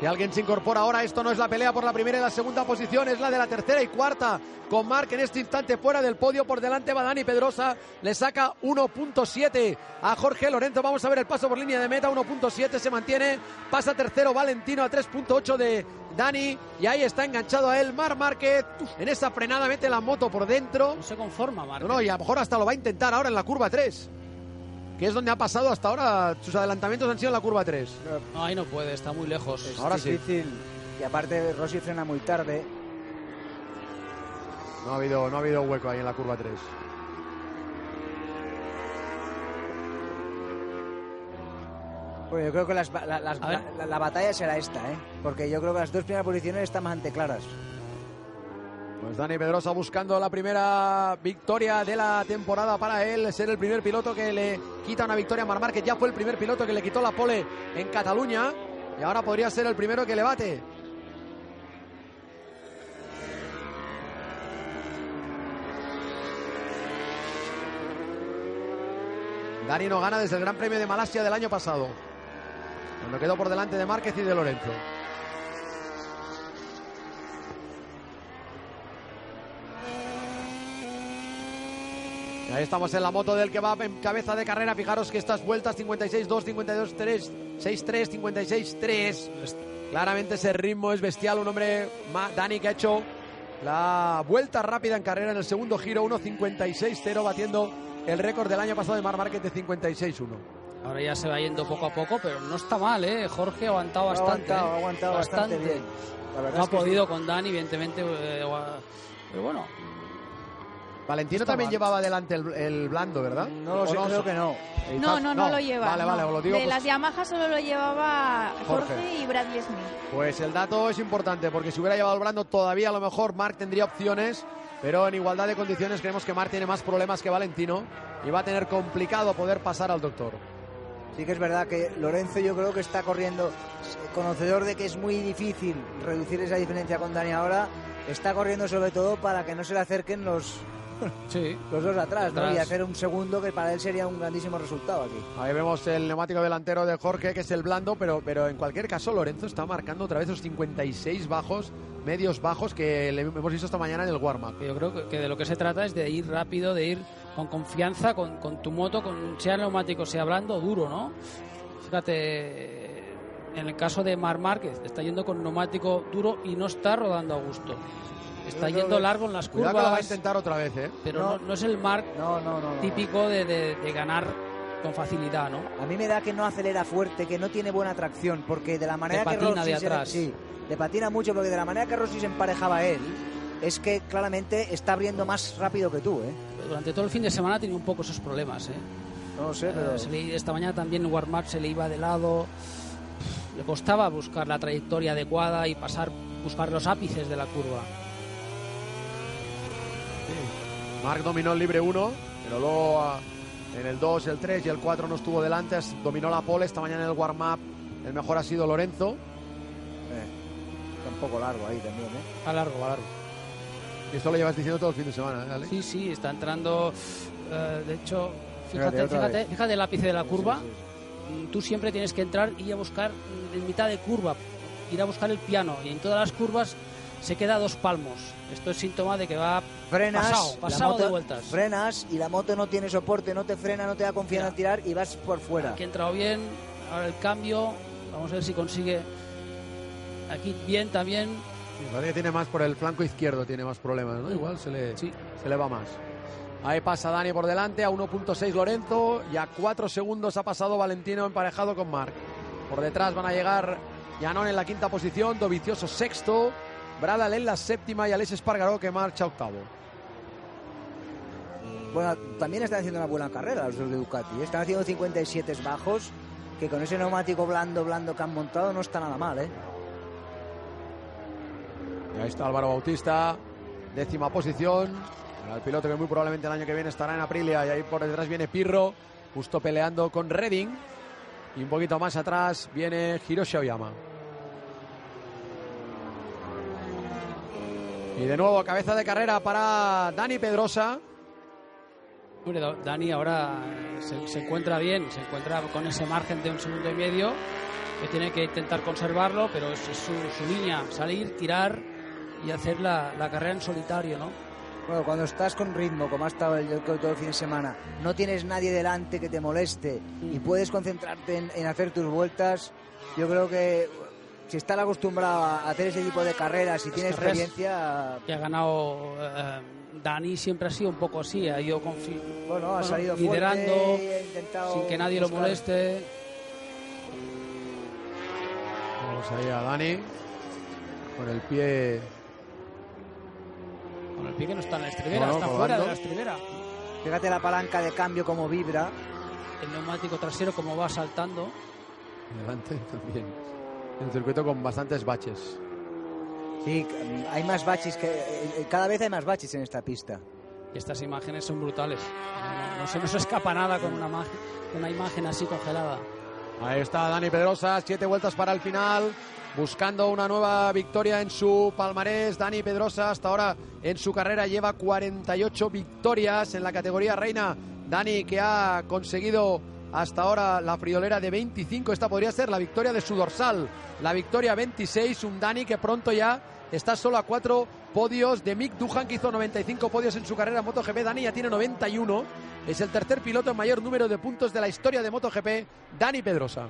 Si alguien se incorpora ahora, esto no es la pelea por la primera y la segunda posición, es la de la tercera y cuarta. Con Marc en este instante fuera del podio, por delante va Dani Pedrosa, le saca 1.7 a Jorge Lorenzo. Vamos a ver el paso por línea de meta, 1.7 se mantiene, pasa tercero Valentino a 3.8 de Dani y ahí está enganchado a él Mar Márquez. En esa frenada mete la moto por dentro. No se conforma, Marc. No, no, y a lo mejor hasta lo va a intentar ahora en la curva 3 que es donde ha pasado hasta ahora. Sus adelantamientos han sido en la curva 3. No, ahí no puede, está muy lejos. Es Ahora sí. difícil. Y aparte Rossi frena muy tarde. No ha habido, no ha habido hueco ahí en la curva 3. Bueno, yo creo que las- la, las- la- la batalla será esta, ¿eh? Porque yo creo que las dos primeras posiciones están bastante claras. Pues Dani Pedrosa buscando la primera victoria de la temporada para él, ser el primer piloto que le quita una victoria a Márquez. Ya fue el primer piloto que le quitó la pole en Cataluña y ahora podría ser el primero que le bate. Dani no gana desde el Gran Premio de Malasia del año pasado, cuando quedó por delante de Márquez y de Lorenzo. Ahí estamos en la moto del que va en cabeza de carrera. Fijaros que estas vueltas 56-2, 52-3, 6-3, 56-3. Claramente ese ritmo es bestial. Un hombre, Dani, que ha hecho la vuelta rápida en carrera en el segundo giro, 1.56-0, batiendo el récord del año pasado de Mar Márquez de 56-1. Ahora ya se va yendo poco a poco, pero no está mal, ¿eh? Jorge ha aguantado Ha bastante. aguantado, ¿eh? ha aguantado bastante bien. La No ha podido con Dani, evidentemente. eh, pero bueno, Valentino Está también mal. llevaba adelante el, el blando, ¿verdad? No lo sé, ¿O creo que no. El No, no, no, lo lleva. Vale, vale, no. os lo digo. de pues- las Yamaha solo lo llevaba Jorge, Jorge. y Bradley Smith. Pues el dato es importante porque si hubiera llevado el Brando todavía a lo mejor Marc tendría opciones, pero en igualdad de condiciones creemos que Marc tiene más problemas que Valentino y va a tener complicado poder pasar al doctor. Sí que es verdad que Lorenzo yo creo que está corriendo, conocedor de que es muy difícil reducir esa diferencia con Dani ahora, está corriendo sobre todo para que no se le acerquen los, sí. los dos atrás, ¿no? Atrás. Y hacer un segundo que para él sería un grandísimo resultado aquí. Ahí vemos el neumático delantero de Jorge, que es el blando, pero, pero en cualquier caso Lorenzo está marcando otra vez los 56 bajos, medios bajos que le hemos visto esta mañana en el warm-up. Yo creo que- que de lo que se trata es de ir rápido, de ir con confianza, con, con tu moto, con sea neumático, sea blando, duro, ¿no? Fíjate, en el caso de Mar Márquez, está yendo con neumático duro y no está rodando a gusto. Está creo yendo que- largo en las Cuidado que lo va a curvas, intentar otra vez, ¿eh? pero No. no, no es el No, no, no. no. típico de, de- de ganar con facilidad, ¿no? A mí me da que no acelera fuerte, que no tiene buena tracción, porque de la manera que patina Rossi de se- atrás. sí, le patina mucho, porque de la manera que Rossi se emparejaba a él, es que claramente está abriendo más rápido que tú, ¿eh? Durante todo el fin de semana ha tenido un poco esos problemas, ¿eh? No lo sé, pero... Eh, se le- esta mañana también en warm-up se le iba de lado. Le costaba buscar la trayectoria adecuada y pasar, buscar los ápices de la curva. Marc dominó el libre 1, pero luego ah, en el 2, el 3 y el 4 no estuvo delante, dominó la pole esta mañana en el warm-up. El mejor ha sido Lorenzo. Eh, está un poco largo ahí también, ¿eh? A largo, a largo. Y esto lo llevas diciendo todo el fin de semana, ¿eh, Ale? Sí, sí, está entrando. eh, de hecho, Fíjate, fíjate, fíjate, el ápice de la curva. Sí, sí, Mm, Tú siempre tienes que entrar y a buscar en mitad de curva, ir a buscar el piano. Y en todas las curvas se queda a dos palmos. Esto es síntoma de que va Frenas, pasado, moto- de vueltas. frenas y la moto no tiene soporte, no te frena, no te da confianza en tirar y vas por fuera. Aquí ha entrado bien, ahora el cambio, vamos a ver si consigue aquí bien también. Sí, parece que tiene más por el flanco izquierdo, tiene más problemas, ¿no? Igual se le, Sí. se le va más. Ahí pasa Dani por delante, a 1.6 Lorenzo y a 4 segundos ha pasado Valentino emparejado con Marc. Por detrás van a llegar Janón en la quinta posición, Dovicioso sexto, Bradal en la séptima y Alex Espargaró que marcha octavo. Bueno, también están haciendo una buena carrera los dos de Ducati. ¿eh? Están haciendo 57 bajos, que con ese neumático blando, blando que han montado no está nada mal, ¿eh? Y ahí está Álvaro Bautista, décima posición. El piloto que muy probablemente el año que viene estará en Aprilia. Y ahí por detrás viene Pirro, justo peleando con Redding. Y un poquito más atrás viene Hiroshi Aoyama. Y de nuevo, cabeza de carrera para Dani Pedrosa. Dani ahora se, se encuentra bien, se encuentra con ese margen de un segundo y medio que tiene que intentar conservarlo, pero es, es su, su línea, salir, tirar y hacer la, la carrera en solitario, ¿no? Bueno, cuando estás con ritmo, como ha estado el, el- todo el fin de semana, no tienes nadie delante que te moleste y puedes concentrarte en, en hacer tus vueltas, yo creo que si estás acostumbrado a hacer ese tipo de carreras y tienes carreras experiencia, Que ha ganado eh, Dani siempre ha sido un poco así, ha ido bueno, ha salido liderando fuerte, ha intentado sin que nadie lo moleste. Vamos ahí a Dani. Con el pie. Con el pie que no está en la estribera, está colgando. fuera de la estribera. Fíjate la palanca de cambio como vibra. El neumático trasero como va saltando. Delante también. El circuito con bastantes baches. Sí, hay más baches que eh, cada vez hay más baches en esta pista. Y estas imágenes son brutales. No, no- no se nos escapa nada con una, una imagen así congelada. Ahí está Dani Pedrosa, siete vueltas para el final, buscando una nueva victoria en su palmarés. Dani Pedrosa hasta ahora en su carrera lleva 48 victorias en la categoría reina. Dani que ha conseguido hasta ahora la friolera de 25, esta podría ser la victoria de su dorsal. La victoria 26, un Dani que pronto ya está solo a cuatro podios de Mick Duhan que hizo 95 podios en su carrera en MotoGP. Dani ya tiene 91. Es el tercer piloto en mayor número de puntos de la historia de MotoGP, Dani Pedrosa.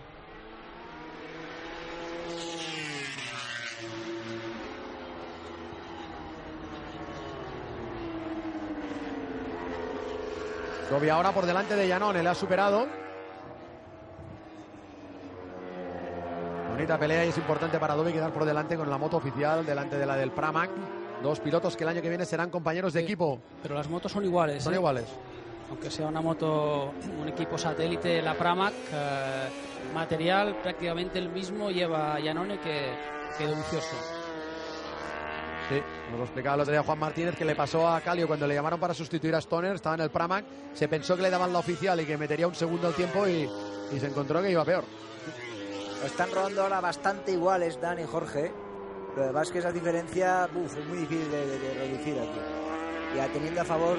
Dobby ahora por delante de Janone, le ha superado. Bonita pelea y es importante para Dobby quedar por delante con la moto oficial, delante de la del Pramac. Dos pilotos que el año que viene serán compañeros de Sí. equipo. Pero las motos son iguales. Son ¿eh? iguales. Aunque sea una moto, un equipo satélite, la Pramac, eh, material prácticamente el mismo lleva Janone que, que Dovizioso. Sí, nos lo explicaba el otro día Juan Martínez que le pasó a Calio cuando le llamaron para sustituir a Stoner, estaba en el Pramac, se pensó que le daban la oficial y que metería un segundo al tiempo y, y se encontró que iba peor. Están rodando ahora bastante iguales Dan y Jorge. Lo es que esa diferencia es muy difícil de, reducir aquí. Y a- teniendo a favor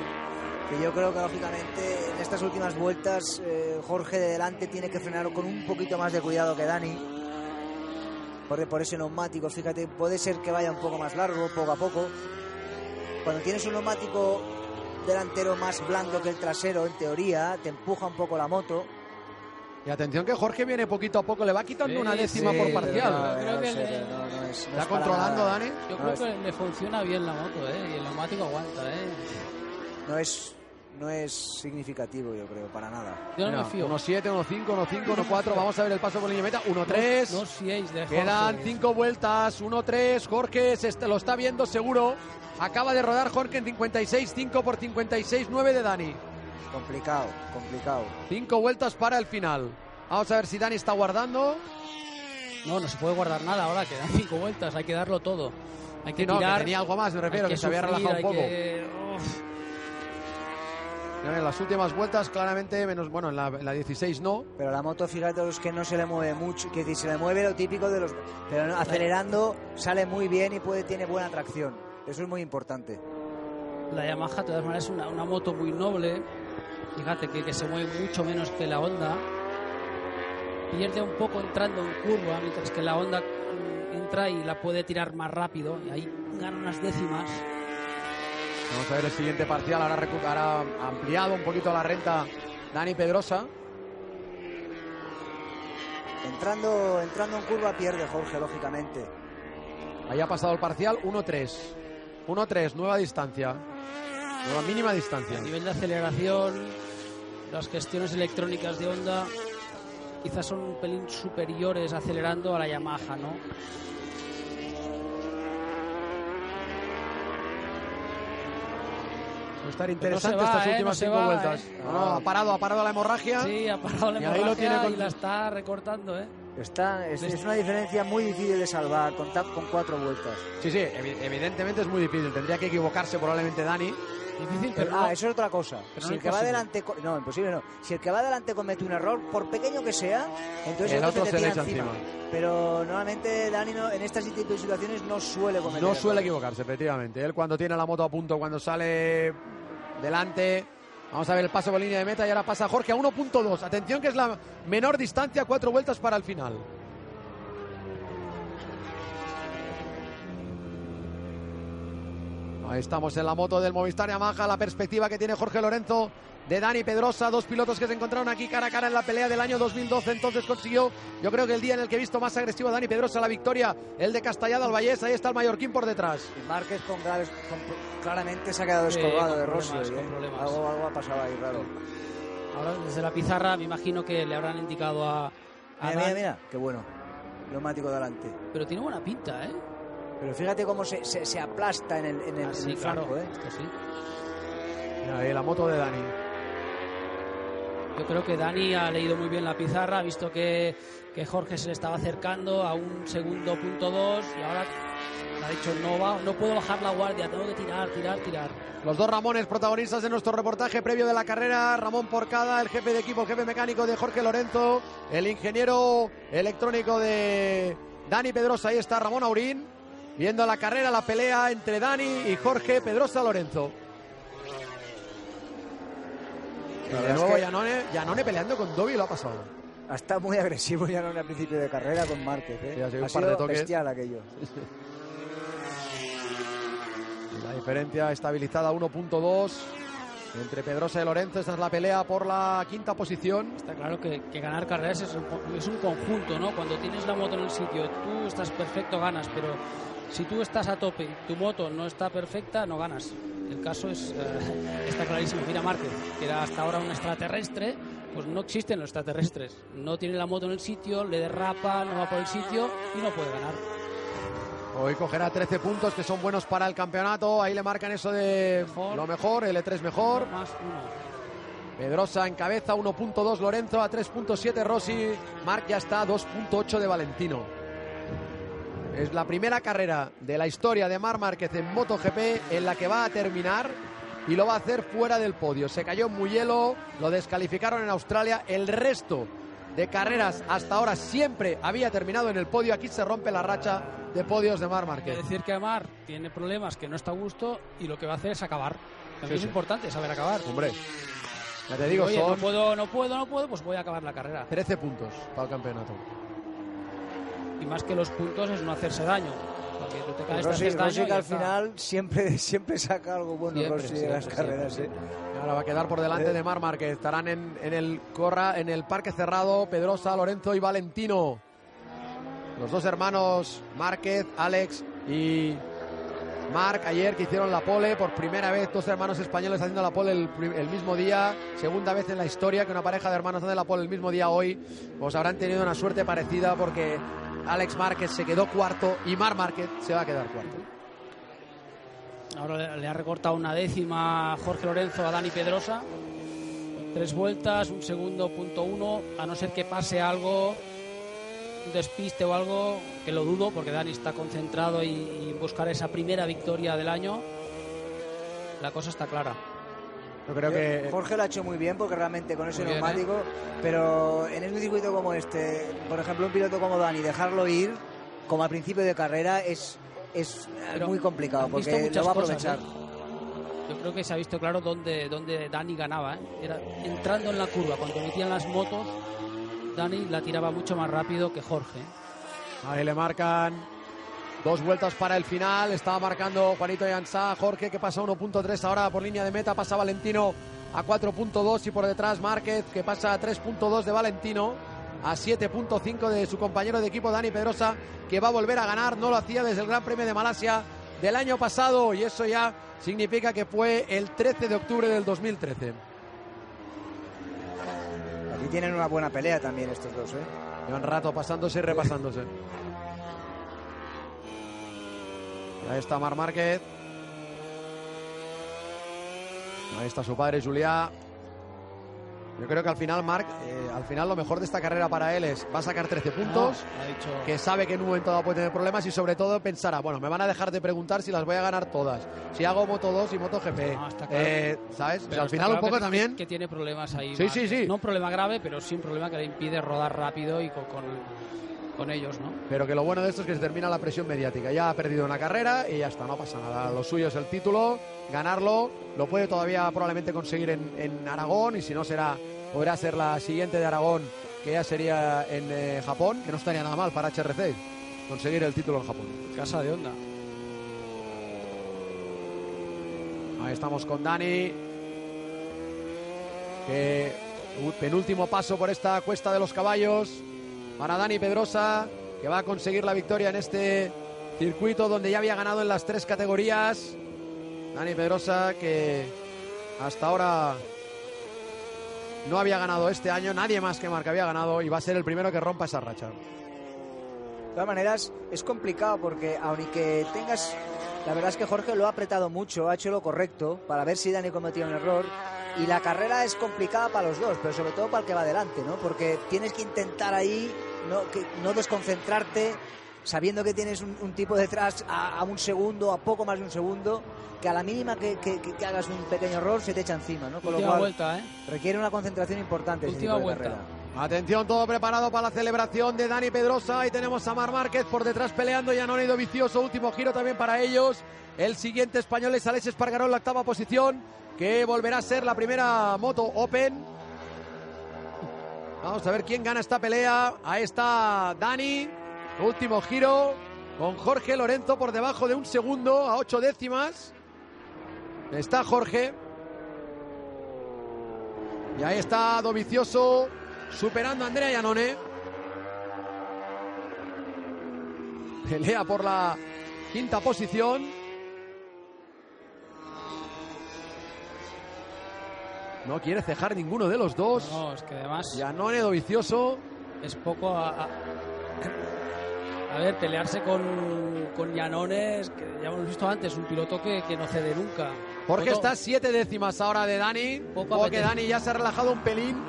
que yo creo que lógicamente en estas últimas vueltas eh, Jorge de delante tiene que frenar con un poquito más de cuidado que Dani. Por, por ese neumático, fíjate, puede ser que vaya un poco más largo, poco a poco. Cuando tienes un neumático delantero más blando que el trasero, en teoría, te empuja un poco la moto. Y atención que Jorge viene poquito a poco, le va quitando Sí, una décima Sí, por parcial. no, Creo no que sé, le- pero no, no es- no Está controlando nada. Dani. Yo No, creo es- que le funciona bien la moto, ¿eh? Y el neumático aguanta, ¿eh? no es no es significativo yo creo para nada Yo no me fío. 1-7, 1-5, 1-5, 1-4, vamos a ver el paso por línea meta, 1-3. No os fiéis de Quedan Jorge. cinco vueltas, 1-3. Jorge se est- lo está viendo seguro. Acaba de rodar Jorge en 56, 5 por 56, 9 de Dani. Complicado complicado Cinco vueltas para el final. Vamos a ver si Dani está guardando. No, no se puede guardar nada ahora, quedan cinco vueltas, hay que darlo todo. Hay que Sí, no, que tirar. tenía algo más, me refiero, que, se había relajado un poco. que-. En las últimas vueltas, claramente, menos, bueno, en la, en la 16 no. pero la moto fíjate es que no se le mueve mucho que decir se le mueve lo típico de los pero no, acelerando sale muy bien y puede tiene buena tracción eso es muy importante La Yamaha, de todas maneras, es una, una moto muy noble. Fíjate que, que se mueve mucho menos que la Honda. Pierde un poco entrando en curva, mientras que la Honda mm, entra y la puede tirar más rápido. Y ahí gana unas décimas. Vamos a ver el siguiente parcial. Ahora, ahora ha ampliado un poquito la renta Dani Pedrosa. entrando entrando en curva pierde Jorge lógicamente Ahí ha pasado el parcial 1-3. 1-3, nueva distancia. Nueva mínima distancia. A nivel de aceleración, las gestiones electrónicas de Honda quizás son un pelín superiores acelerando a la Yamaha, ¿no? Va a estar no interesante se va, estas ¿eh? últimas No cinco va, vueltas. ¿eh? No, no, ha parado, ha parado la hemorragia. Sí, ha parado la Y ahí lo hemorragia tiene con- y la está recortando, ¿eh? está es, es una diferencia muy difícil de salvar con, con cuatro vueltas Sí, sí, evi- evidentemente es muy difícil. Tendría que equivocarse probablemente Dani Difícil, Pero, ah, no- eso es otra cosa. pero si no el que va adelante. No, imposible no. Si el que va adelante comete un error, por pequeño que sea, entonces El otro se le echa encima. encima. Pero normalmente Dani no- en estas situaciones no suele cometer. No suele equivocarse, efectivamente. Él cuando tiene la moto a punto, cuando sale delante. Vamos a ver el paso por línea de meta y ahora pasa Jorge a 1.2. Atención que es la menor distancia, cuatro vueltas para el final. Estamos en la moto del Movistar Yamaha, la perspectiva que tiene Jorge Lorenzo de Dani Pedrosa, dos pilotos que se encontraron aquí cara a cara en la pelea del año 2012, entonces consiguió, yo creo que el día en el que he visto más agresivo a Dani Pedrosa la victoria, el de Castellada al Vallés, ahí está el Mallorquín por detrás. Y Márquez con graves- con- claramente se ha quedado Sí, descolgado con de Rossi. ¿eh? Algo, algo ha pasado ahí, raro. Ahora desde la pizarra me imagino que le habrán indicado a, a Mira, mira, mira, qué bueno. Neumático delante. Pero tiene buena pinta, ¿eh? Pero fíjate cómo se, se, se aplasta en el, en el, Ah, en sí, el claro. flanco, ¿eh? Esto sí. Mira ahí la moto de Dani. Yo creo que Dani ha leído muy bien la pizarra, ha visto que, que Jorge se le estaba acercando a un segundo punto dos y ahora ha dicho no va, no puedo bajar la guardia, tengo que tirar, tirar, tirar. Los dos Ramones, protagonistas de nuestro reportaje previo de la carrera. Ramón Porcada, el jefe de equipo, el jefe mecánico de Jorge Lorenzo, el ingeniero electrónico de Dani Pedrosa. Ahí está Ramón Aurín, viendo la carrera, la pelea entre Dani y Jorge Pedrosa Lorenzo. Y de nuevo Yanone, Yanone peleando con Dobby lo ha pasado. Ha estado muy agresivo ya no al principio de carrera con Márquez, ¿eh? Sí, ha sido ha un par de toques. bestial aquello. La diferencia estabilizada a 1.2 entre Pedrosa y Lorenzo. Esta es la pelea por la quinta posición. Está claro que, que ganar carreras es un, es un conjunto, ¿no? Cuando tienes la moto en el sitio, tú estás perfecto, ganas, pero si tú estás a tope y tu moto no está perfecta, no ganas. El caso es, eh, está clarísimo. Mira Márquez, que era hasta ahora un extraterrestre, pues no existen los extraterrestres. No tiene la moto en el sitio, le derrapa, no va por el sitio y no puede ganar. Hoy cogerá 13 puntos que son buenos para el campeonato. Ahí le marcan eso de Mejor. lo mejor, L3 mejor. Más uno. Pedrosa en cabeza, 1.2 Lorenzo, a 3.7 Rossi. Marc ya está a 2.8 de Valentino. Es la primera carrera de la historia de Mar Márquez en MotoGP en la que va a terminar y lo va a hacer fuera del podio. Se cayó en Mugello, lo descalificaron en Australia. El resto de carreras hasta ahora siempre había terminado en el podio. Aquí se rompe la racha de podios de Mar Quiere Márquez. decir que Amar tiene problemas, que no está a gusto y lo que va a hacer es acabar. También Sí, es sí. importante saber acabar. Hombre, ya te digo, Oye, no son puedo, no puedo, no puedo, pues voy a acabar la carrera. 13 puntos para el campeonato. Y más que los puntos es no hacerse daño. Porque tú te caes, te Rossi, haces daño Rossi y que ya al final siempre, siempre saca algo bueno Siempre, Rossi de las siempre, carreras. siempre, ¿eh? Ahora va a quedar por delante Eh. de Mar Márquez. Estarán en, en el corra, en el parque cerrado Pedrosa, Lorenzo y Valentino. Los dos hermanos Márquez, Alex y Marc ayer que hicieron la pole por primera vez, dos hermanos españoles haciendo la pole el mismo día, segunda vez en la historia que una pareja de hermanos hace la pole el mismo día hoy, pues habrán tenido una suerte parecida porque Alex Márquez se quedó cuarto y Mar Márquez se va a quedar cuarto. Ahora le, ha recortado una décima Jorge Lorenzo a Dani Pedrosa. Tres vueltas, un segundo, punto uno. A no ser que pase algo, un despiste o algo, que lo dudo, porque Dani está concentrado y, y buscar esa primera victoria del año. La cosa está clara. Yo creo Yo- que Jorge lo ha hecho muy bien porque realmente con ese Muy bien, ¿eh? neumático, pero en un circuito como este, por ejemplo, un piloto como Dani, dejarlo ir como al principio de carrera es, es Pero muy complicado porque lo va a cosas, aprovechar. ¿eh? Yo creo que se ha visto claro dónde, dónde Dani ganaba. ¿eh? Era entrando en la curva, cuando metían las motos, Dani la tiraba mucho más rápido que Jorge. Ahí le marcan dos vueltas para el final. Estaba marcando Juanito Yansá, Jorge que pasa 1.3 ahora por línea de meta. Pasa Valentino a 4.2 y por detrás Márquez que pasa a 3.2 de Valentino. A 7.5 de su compañero de equipo Dani Pedrosa que va a volver a ganar. No lo hacía desde el Gran Premio de Malasia del año pasado y eso ya significa que fue el 13 de octubre del 2013. Aquí tienen una buena pelea también estos dos, ¿eh? Llevan rato pasándose y repasándose. Y ahí está Mar Márquez. Ahí está su padre, Juliá. Yo creo que al final, Marc, eh, al final lo mejor de esta carrera para él es va a sacar 13 puntos, No, ha dicho, que sabe que en un momento dado puede tener problemas y sobre todo pensará, bueno, me van a dejar de preguntar si las voy a ganar todas. Si hago Moto 2 y Moto GP. No, está claro. Eh, ¿Sabes? O sea, pero al final claro un poco que- también... Que tiene problemas ahí. Sí, Marc. sí, sí. No un problema grave, pero sí un problema que le impide rodar rápido y con, con, con ellos, ¿no? Pero que lo bueno de esto es que se termina la presión mediática. Ya ha perdido una carrera y ya está, no pasa nada. Lo suyo es el título, ganarlo. Lo puede todavía probablemente conseguir en, en Aragón y si no será, podrá ser la siguiente de Aragón, que ya sería en eh, Japón, que no estaría nada mal para HRC conseguir el título en Japón. Casa de onda. Ahí estamos con Dani. Que penúltimo paso por esta cuesta de los caballos para Dani Pedrosa, que va a conseguir la victoria en este circuito donde ya había ganado en las tres categorías. Dani Pedrosa que hasta ahora no había ganado este año, nadie más que Marc había ganado y va a ser el primero que rompa esa racha. De todas maneras, es complicado porque aunque tengas... La verdad es que Jorge lo ha apretado mucho, ha hecho lo correcto para ver si Dani cometió un error. Y la carrera es complicada para los dos, pero sobre todo para el que va adelante, ¿no? Porque tienes que intentar ahí no, que, no desconcentrarte sabiendo que tienes un, un tipo detrás a, a un segundo, a poco más de un segundo, que a la mínima que, que- hagas un pequeño error se te echa encima, ¿no? Con lo cual vuelta, ¿eh? requiere una concentración importante. ese Última tipo de vuelta. carrera. Atención, todo preparado para la celebración de Dani Pedrosa. Ahí tenemos a Mar Márquez por detrás peleando. Ya no ha ido vicioso. Último giro también para ellos. El siguiente español es Alex Espargaró la octava posición, que volverá a ser la primera moto Open. Vamos a ver quién gana esta pelea. Ahí está Dani. Último giro con Jorge Lorenzo por debajo de un segundo a ocho décimas. Está Jorge. Y ahí está Dovicioso superando a Andrea Iannone. Pelea por la quinta posición. No quiere cejar ninguno de los dos. No, es que además Iannone, Dovicioso. es poco a, a- a ver, pelearse con, con Llanones, que ya hemos visto antes, un piloto que, que no cede nunca. Jorge Poco- está siete décimas ahora de Dani. Poco Ojo que apetece. Dani ya se ha relajado un pelín.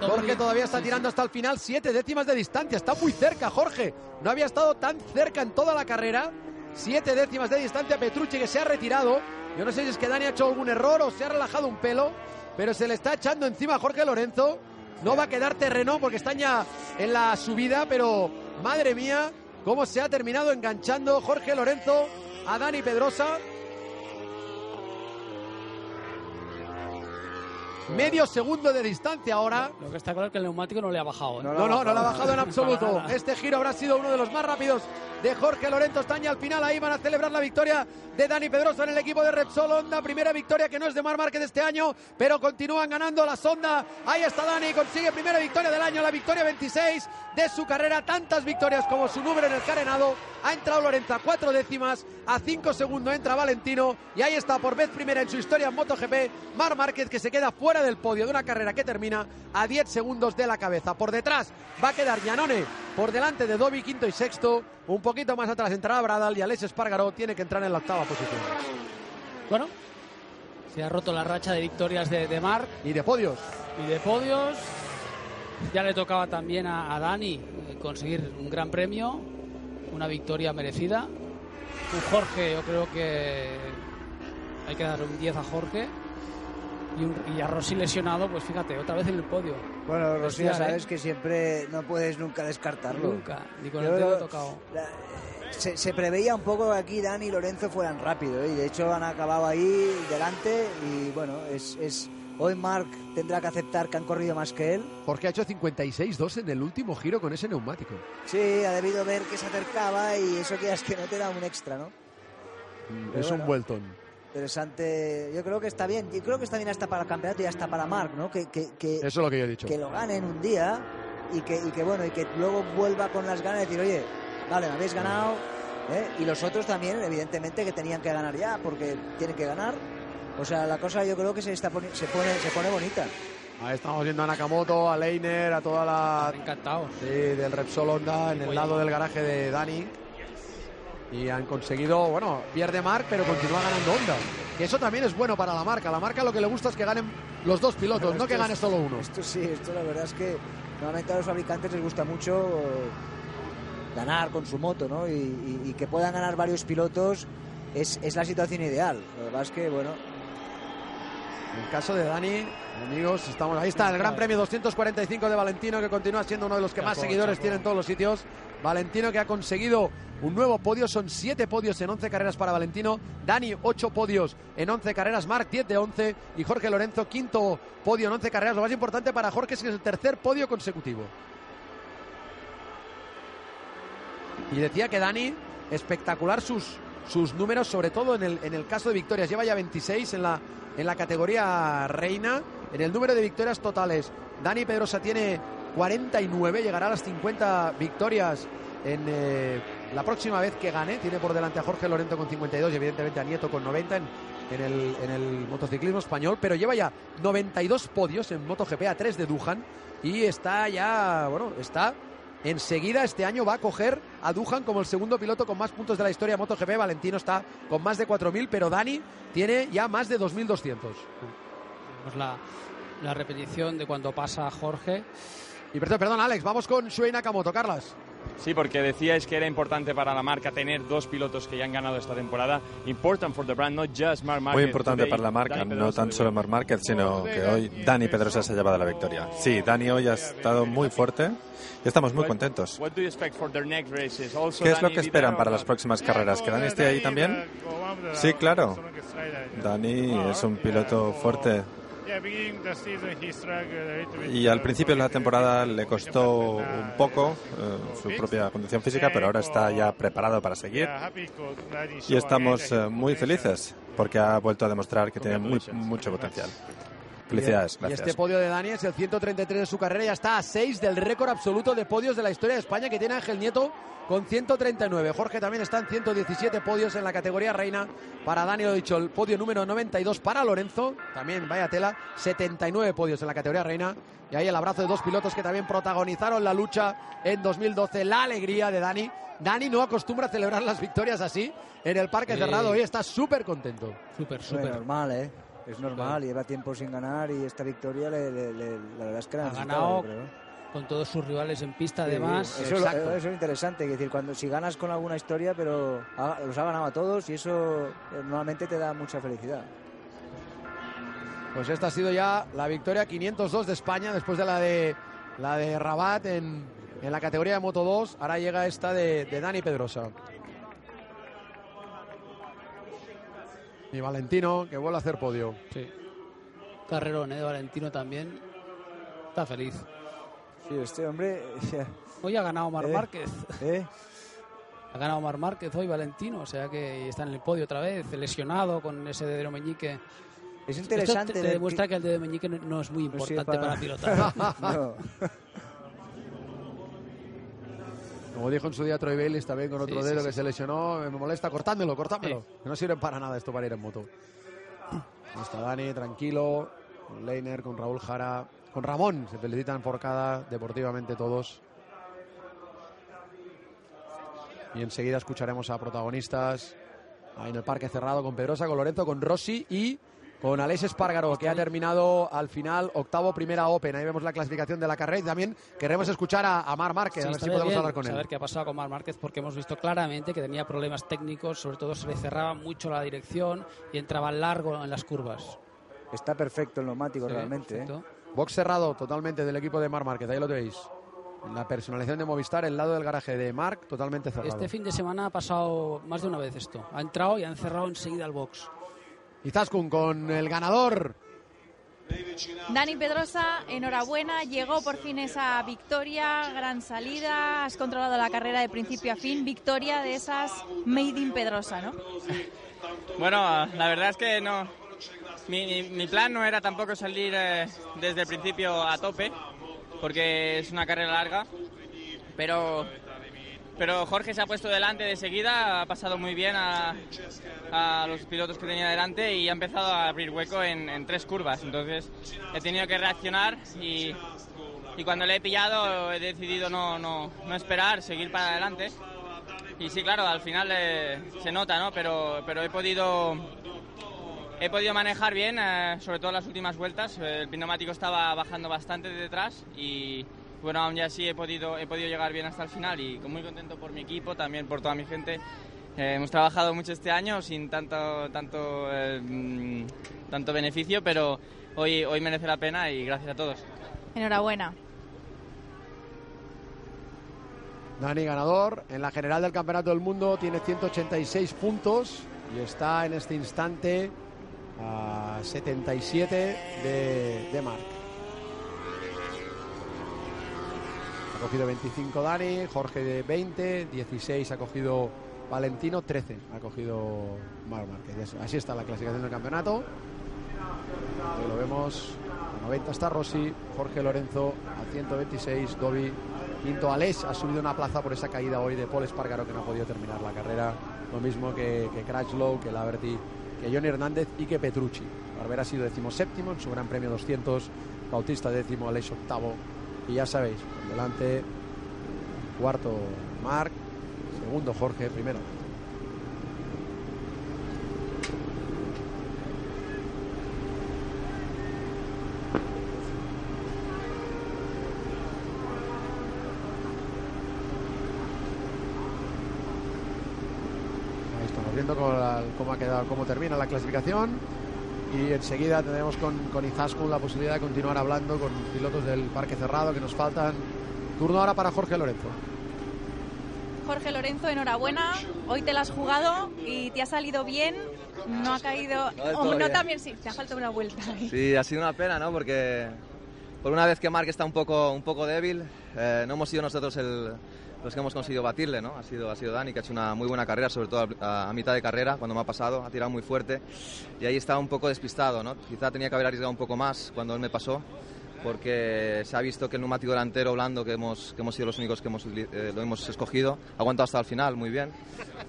Jorge todavía está tirando hasta el final, siete décimas de distancia. Está muy cerca, Jorge. No había estado tan cerca en toda la carrera. Siete décimas de distancia. Petrucci que se ha retirado. Yo no sé si es que Dani ha hecho algún error o se ha relajado un pelo, pero se le está echando encima a Jorge Lorenzo. No va a quedar terreno porque están ya en la subida, pero madre mía, cómo se ha terminado enganchando Jorge Lorenzo a Dani Pedrosa. Medio segundo de distancia ahora. Lo que está claro es que el neumático no le ha bajado. ¿eh? No, no, no lo ha bajado en absoluto. Este giro habrá sido uno de los más rápidos de Jorge Lorenzo Estaña. Al final ahí van a celebrar la victoria de Dani Pedrosa en el equipo de Repsol Honda. Primera victoria que no es de Mar Márquez este año, pero continúan ganando la sonda. Ahí está Dani, consigue primera victoria del año, la victoria 26 de su carrera. Tantas victorias como su número en el carenado. Ha entrado Lorenzo a cuatro décimas, a cinco segundos entra Valentino y ahí está por vez primera en su historia en MotoGP Mar Márquez que se queda fuera del podio de una carrera que termina a 10 segundos de la cabeza. Por detrás va a quedar Gianone por delante de Dobby, quinto y sexto. Un poquito más atrás entrará Bradal y Alex Espargaró tiene que entrar en la octava posición. Bueno, se ha roto la racha de victorias de, de Marc Y de podios. y de podios. Ya le tocaba también a, a Dani eh, conseguir un gran premio, una victoria merecida. Un Jorge, yo creo que hay que dar un 10 a Jorge. Y, un- y a Rossi lesionado, pues fíjate, otra vez en el podio. Bueno, Rossi, ya ¿eh? sabes que siempre no puedes nunca descartarlo. Nunca, ni con Yo el dedo tocado. la- se, se preveía un poco que aquí Dani y Lorenzo fueran rápido, ¿eh? y de hecho han acabado ahí delante y bueno, es, es hoy Marc tendrá que aceptar que han corrido más que él. Jorge ha hecho 56-2 en el último giro con ese neumático. Sí, ha debido ver que se acercaba y eso que es que no te da un extra, ¿no? Pero es bueno. un vueltón. Interesante, yo creo que está bien, yo creo que está bien hasta para el campeonato y hasta para Marc, ¿no? Que, que, que, Eso es lo que yo he dicho. que lo gane en un día y que, y que bueno y que luego vuelva con las ganas de decir oye vale me habéis ganado ¿eh? y los otros también evidentemente que tenían que ganar ya porque tienen que ganar o sea la cosa yo creo que se está poni- se pone se pone bonita Ahí estamos viendo a Nakamoto, a Leiner, a toda la Encantados. Sí, del Repsol Honda en el lado del garaje de Dani. Y han conseguido, bueno, pierde Mark, pero continúa ganando Honda. que eso también es bueno para la marca. La marca lo que le gusta es que ganen los dos pilotos, no que gane es- solo uno. Esto sí, esto la verdad es que normalmente a los fabricantes les gusta mucho eh, ganar con su moto, ¿no? Y, y- y que puedan ganar varios pilotos es, es la situación ideal. Lo que pasa es que, bueno, En el caso de Dani, amigos, estamos ahí está el Gran Premio 245 de Valentino que continúa siendo uno de los que más seguidores tiene en todos los sitios. Valentino que ha conseguido un nuevo podio, son siete podios en 11 carreras para Valentino. Dani, ocho podios en 11 carreras. Marc, 10 de 11. Y Jorge Lorenzo, quinto podio en 11 carreras. Lo más importante para Jorge es que es el tercer podio consecutivo. Y decía que Dani, espectacular sus, sus números, sobre todo en el, en el caso de victorias. Lleva ya 26 en la, en la categoría reina. En el número de victorias totales, Dani Pedrosa tiene 49, llegará a las 50 victorias en eh, la próxima vez que gane. Tiene por delante a Jorge Lorenzo con 52 y evidentemente a Nieto con 90 en, en el, en el motociclismo español. Pero lleva ya 92 podios en MotoGP a 3 de Dujan y está ya, bueno, está Enseguida este año va a coger a Dujan como el segundo piloto con más puntos de la historia MotoGP. Valentino está con más de 4.000, pero Dani tiene ya más de 2.200. Vemos la, la repetición de cuando pasa Jorge. Y perdón, perdón, Alex, vamos con Shuei Nakamoto, Carlas. Sí, porque decíais que era importante para la marca tener dos pilotos que ya han ganado esta temporada. Important for the brand, not just Marc Marquez. Muy importante Today, para la marca, Dani no tan solo Marc Márquez, sino que hoy Dani Pedrosa se ha llevado la victoria. Sí, Dani hoy ha estado muy fuerte y estamos muy contentos. What do you expect for their next races? Also, ¿Qué es lo que esperan para las próximas carreras? ¿Que Dani esté ahí también? Sí, claro. Dani es un piloto fuerte y al principio de la temporada le costó un poco eh, su propia condición física, pero ahora está ya preparado para seguir y estamos eh, muy felices porque ha vuelto a demostrar que tiene muy, mucho potencial. Felicidades, Y este gracias. podio de Dani es el 133 de su carrera, ya está a 6 del récord absoluto de podios de la historia de España que tiene Ángel Nieto con 139. Jorge también está en 117 podios en la categoría reina. Para Dani, lo he dicho, el podio número 92 para Lorenzo. También, vaya tela, 79 podios en la categoría reina. Y ahí el abrazo de dos pilotos que también protagonizaron la lucha en 2012. La alegría de Dani. Dani no acostumbra a celebrar las victorias así en el parque Sí. cerrado. Hoy está súper contento. Súper, súper. normal, ¿eh? Es normal, lleva tiempo sin ganar y esta victoria le, le- le- la verdad es que la Ha ganado con todos sus rivales en pista, Sí, además. Eso, eso es interesante, es decir, cuando si ganas con alguna historia, pero ha- los ha ganado a todos y eso eh, normalmente te da mucha felicidad. Pues esta ha sido ya la victoria 502 de España después de la de la de Rabat en, en la categoría de Moto 2. Ahora llega esta de, de Dani Pedrosa. Y Valentino, que vuelve a hacer podio. Sí. Carrerón, ¿eh? de Valentino también. Está feliz. Sí, este hombre, Hoy ha ganado Mar Eh. Márquez. ¿eh? Ha ganado Mar Márquez hoy Valentino, o sea que está en el podio otra vez, lesionado con ese dedo meñique. es Esto interesante. te, te ver demuestra que- que el dedo meñique no, no es muy No importante para, para- pilotar. No. Como dijo en su día Troy Bayliss también con otro Sí, dedo sí, que se lesionó, me molesta, cortádmelo. Sí. Que no sirve para nada esto para ir en moto. Ahí está Dani, tranquilo, con Leiner, con Raúl Jara, con Ramón. Se felicitan por cada, deportivamente todos. Y enseguida escucharemos a protagonistas ahí en el parque cerrado con Pedrosa, con Lorenzo, con Rossi y con Alex Espargaro, que ha terminado al final octavo primera Open. Ahí vemos la clasificación de la carrera y también queremos escuchar a, a Mar Márquez, Sí, a ver si podemos bien hablar con él. saber qué ha pasado con Mar Márquez porque hemos visto claramente que tenía problemas técnicos, sobre todo se le cerraba mucho la dirección y entraba largo en las curvas. Está perfecto el neumático Sí, realmente. ¿eh? Box cerrado totalmente del equipo de Mar Márquez, ahí lo veis. La personalización de Movistar, el lado del garaje de Marc totalmente cerrado. Este fin de semana ha pasado más de una vez esto. Ha entrado y ha encerrado enseguida el box. Y Zaskun con el ganador. Dani Pedrosa, enhorabuena, llegó por fin esa victoria, gran salida, has controlado la carrera de principio a fin, victoria de esas Made in Pedrosa, ¿no? Bueno, la verdad es que no. Mi, mi- mi plan no era tampoco salir eh, desde el principio a tope, porque es una carrera larga, pero, pero Jorge se ha puesto delante de seguida, ha pasado muy bien a, a los pilotos que tenía delante y ha empezado a abrir hueco en, en tres curvas. Entonces he tenido que reaccionar y, y cuando le he pillado he decidido no, no, no esperar, seguir para adelante. Y sí, claro, al final eh, se nota, ¿no? Pero, pero he podido he podido manejar bien, eh, sobre todo las últimas vueltas. El neumático estaba bajando bastante de detrás y bueno, aún ya así he podido, he podido llegar bien hasta el final y muy contento por mi equipo, también por toda mi gente. Eh, hemos trabajado mucho este año sin tanto, tanto, eh, mm, tanto beneficio, pero hoy, hoy merece la pena y gracias a todos. Enhorabuena. Dani ganador en la general del Campeonato del Mundo tiene 186 puntos y está en este instante a 77 de, de Marc. Ha cogido 25 Dani, Jorge de 20, 16 ha cogido Valentino, 13 ha cogido Marc Márquez. Así está la clasificación del campeonato. Lo vemos. A 90 está Rossi, Jorge Lorenzo a 126, Dovi Quinto Aleix ha subido una plaza por esa caída hoy de Paul Espargaro que no ha podido terminar la carrera. Lo mismo que, que Crutchlow, que Laverty, que Johnny Hernández y que Petrucci. Barbera ha sido decimoséptimo en su Gran Premio 200. Bautista décimo, Aleix octavo. Y ya sabéis, por delante, cuarto Marc, segundo Jorge, primero. Ahí estamos viendo cómo, cómo ha quedado, cómo termina la clasificación. Y enseguida tendremos con, con Izaskun la posibilidad de continuar hablando con pilotos del parque cerrado que nos faltan. Turno ahora para Jorge Lorenzo. Jorge Lorenzo, enhorabuena. Hoy te la has jugado y te ha salido bien. No ha caído. No o no también sí, te ha faltado una vuelta. Sí, ha sido una pena, ¿no? Porque por una vez que Mark está un poco, un poco débil, eh, no hemos sido nosotros el- los que hemos conseguido batirle, ¿no? Ha sido, ha sido Dani, que ha hecho una muy buena carrera, sobre todo a, a mitad de carrera, cuando me ha pasado, ha tirado muy fuerte y ahí estaba un poco despistado, ¿no? Quizá tenía que haber arriesgado un poco más cuando él me pasó, porque se ha visto que el neumático delantero blando, que hemos, que hemos sido los únicos que hemos, eh, lo hemos escogido, ha aguantado hasta el final muy bien.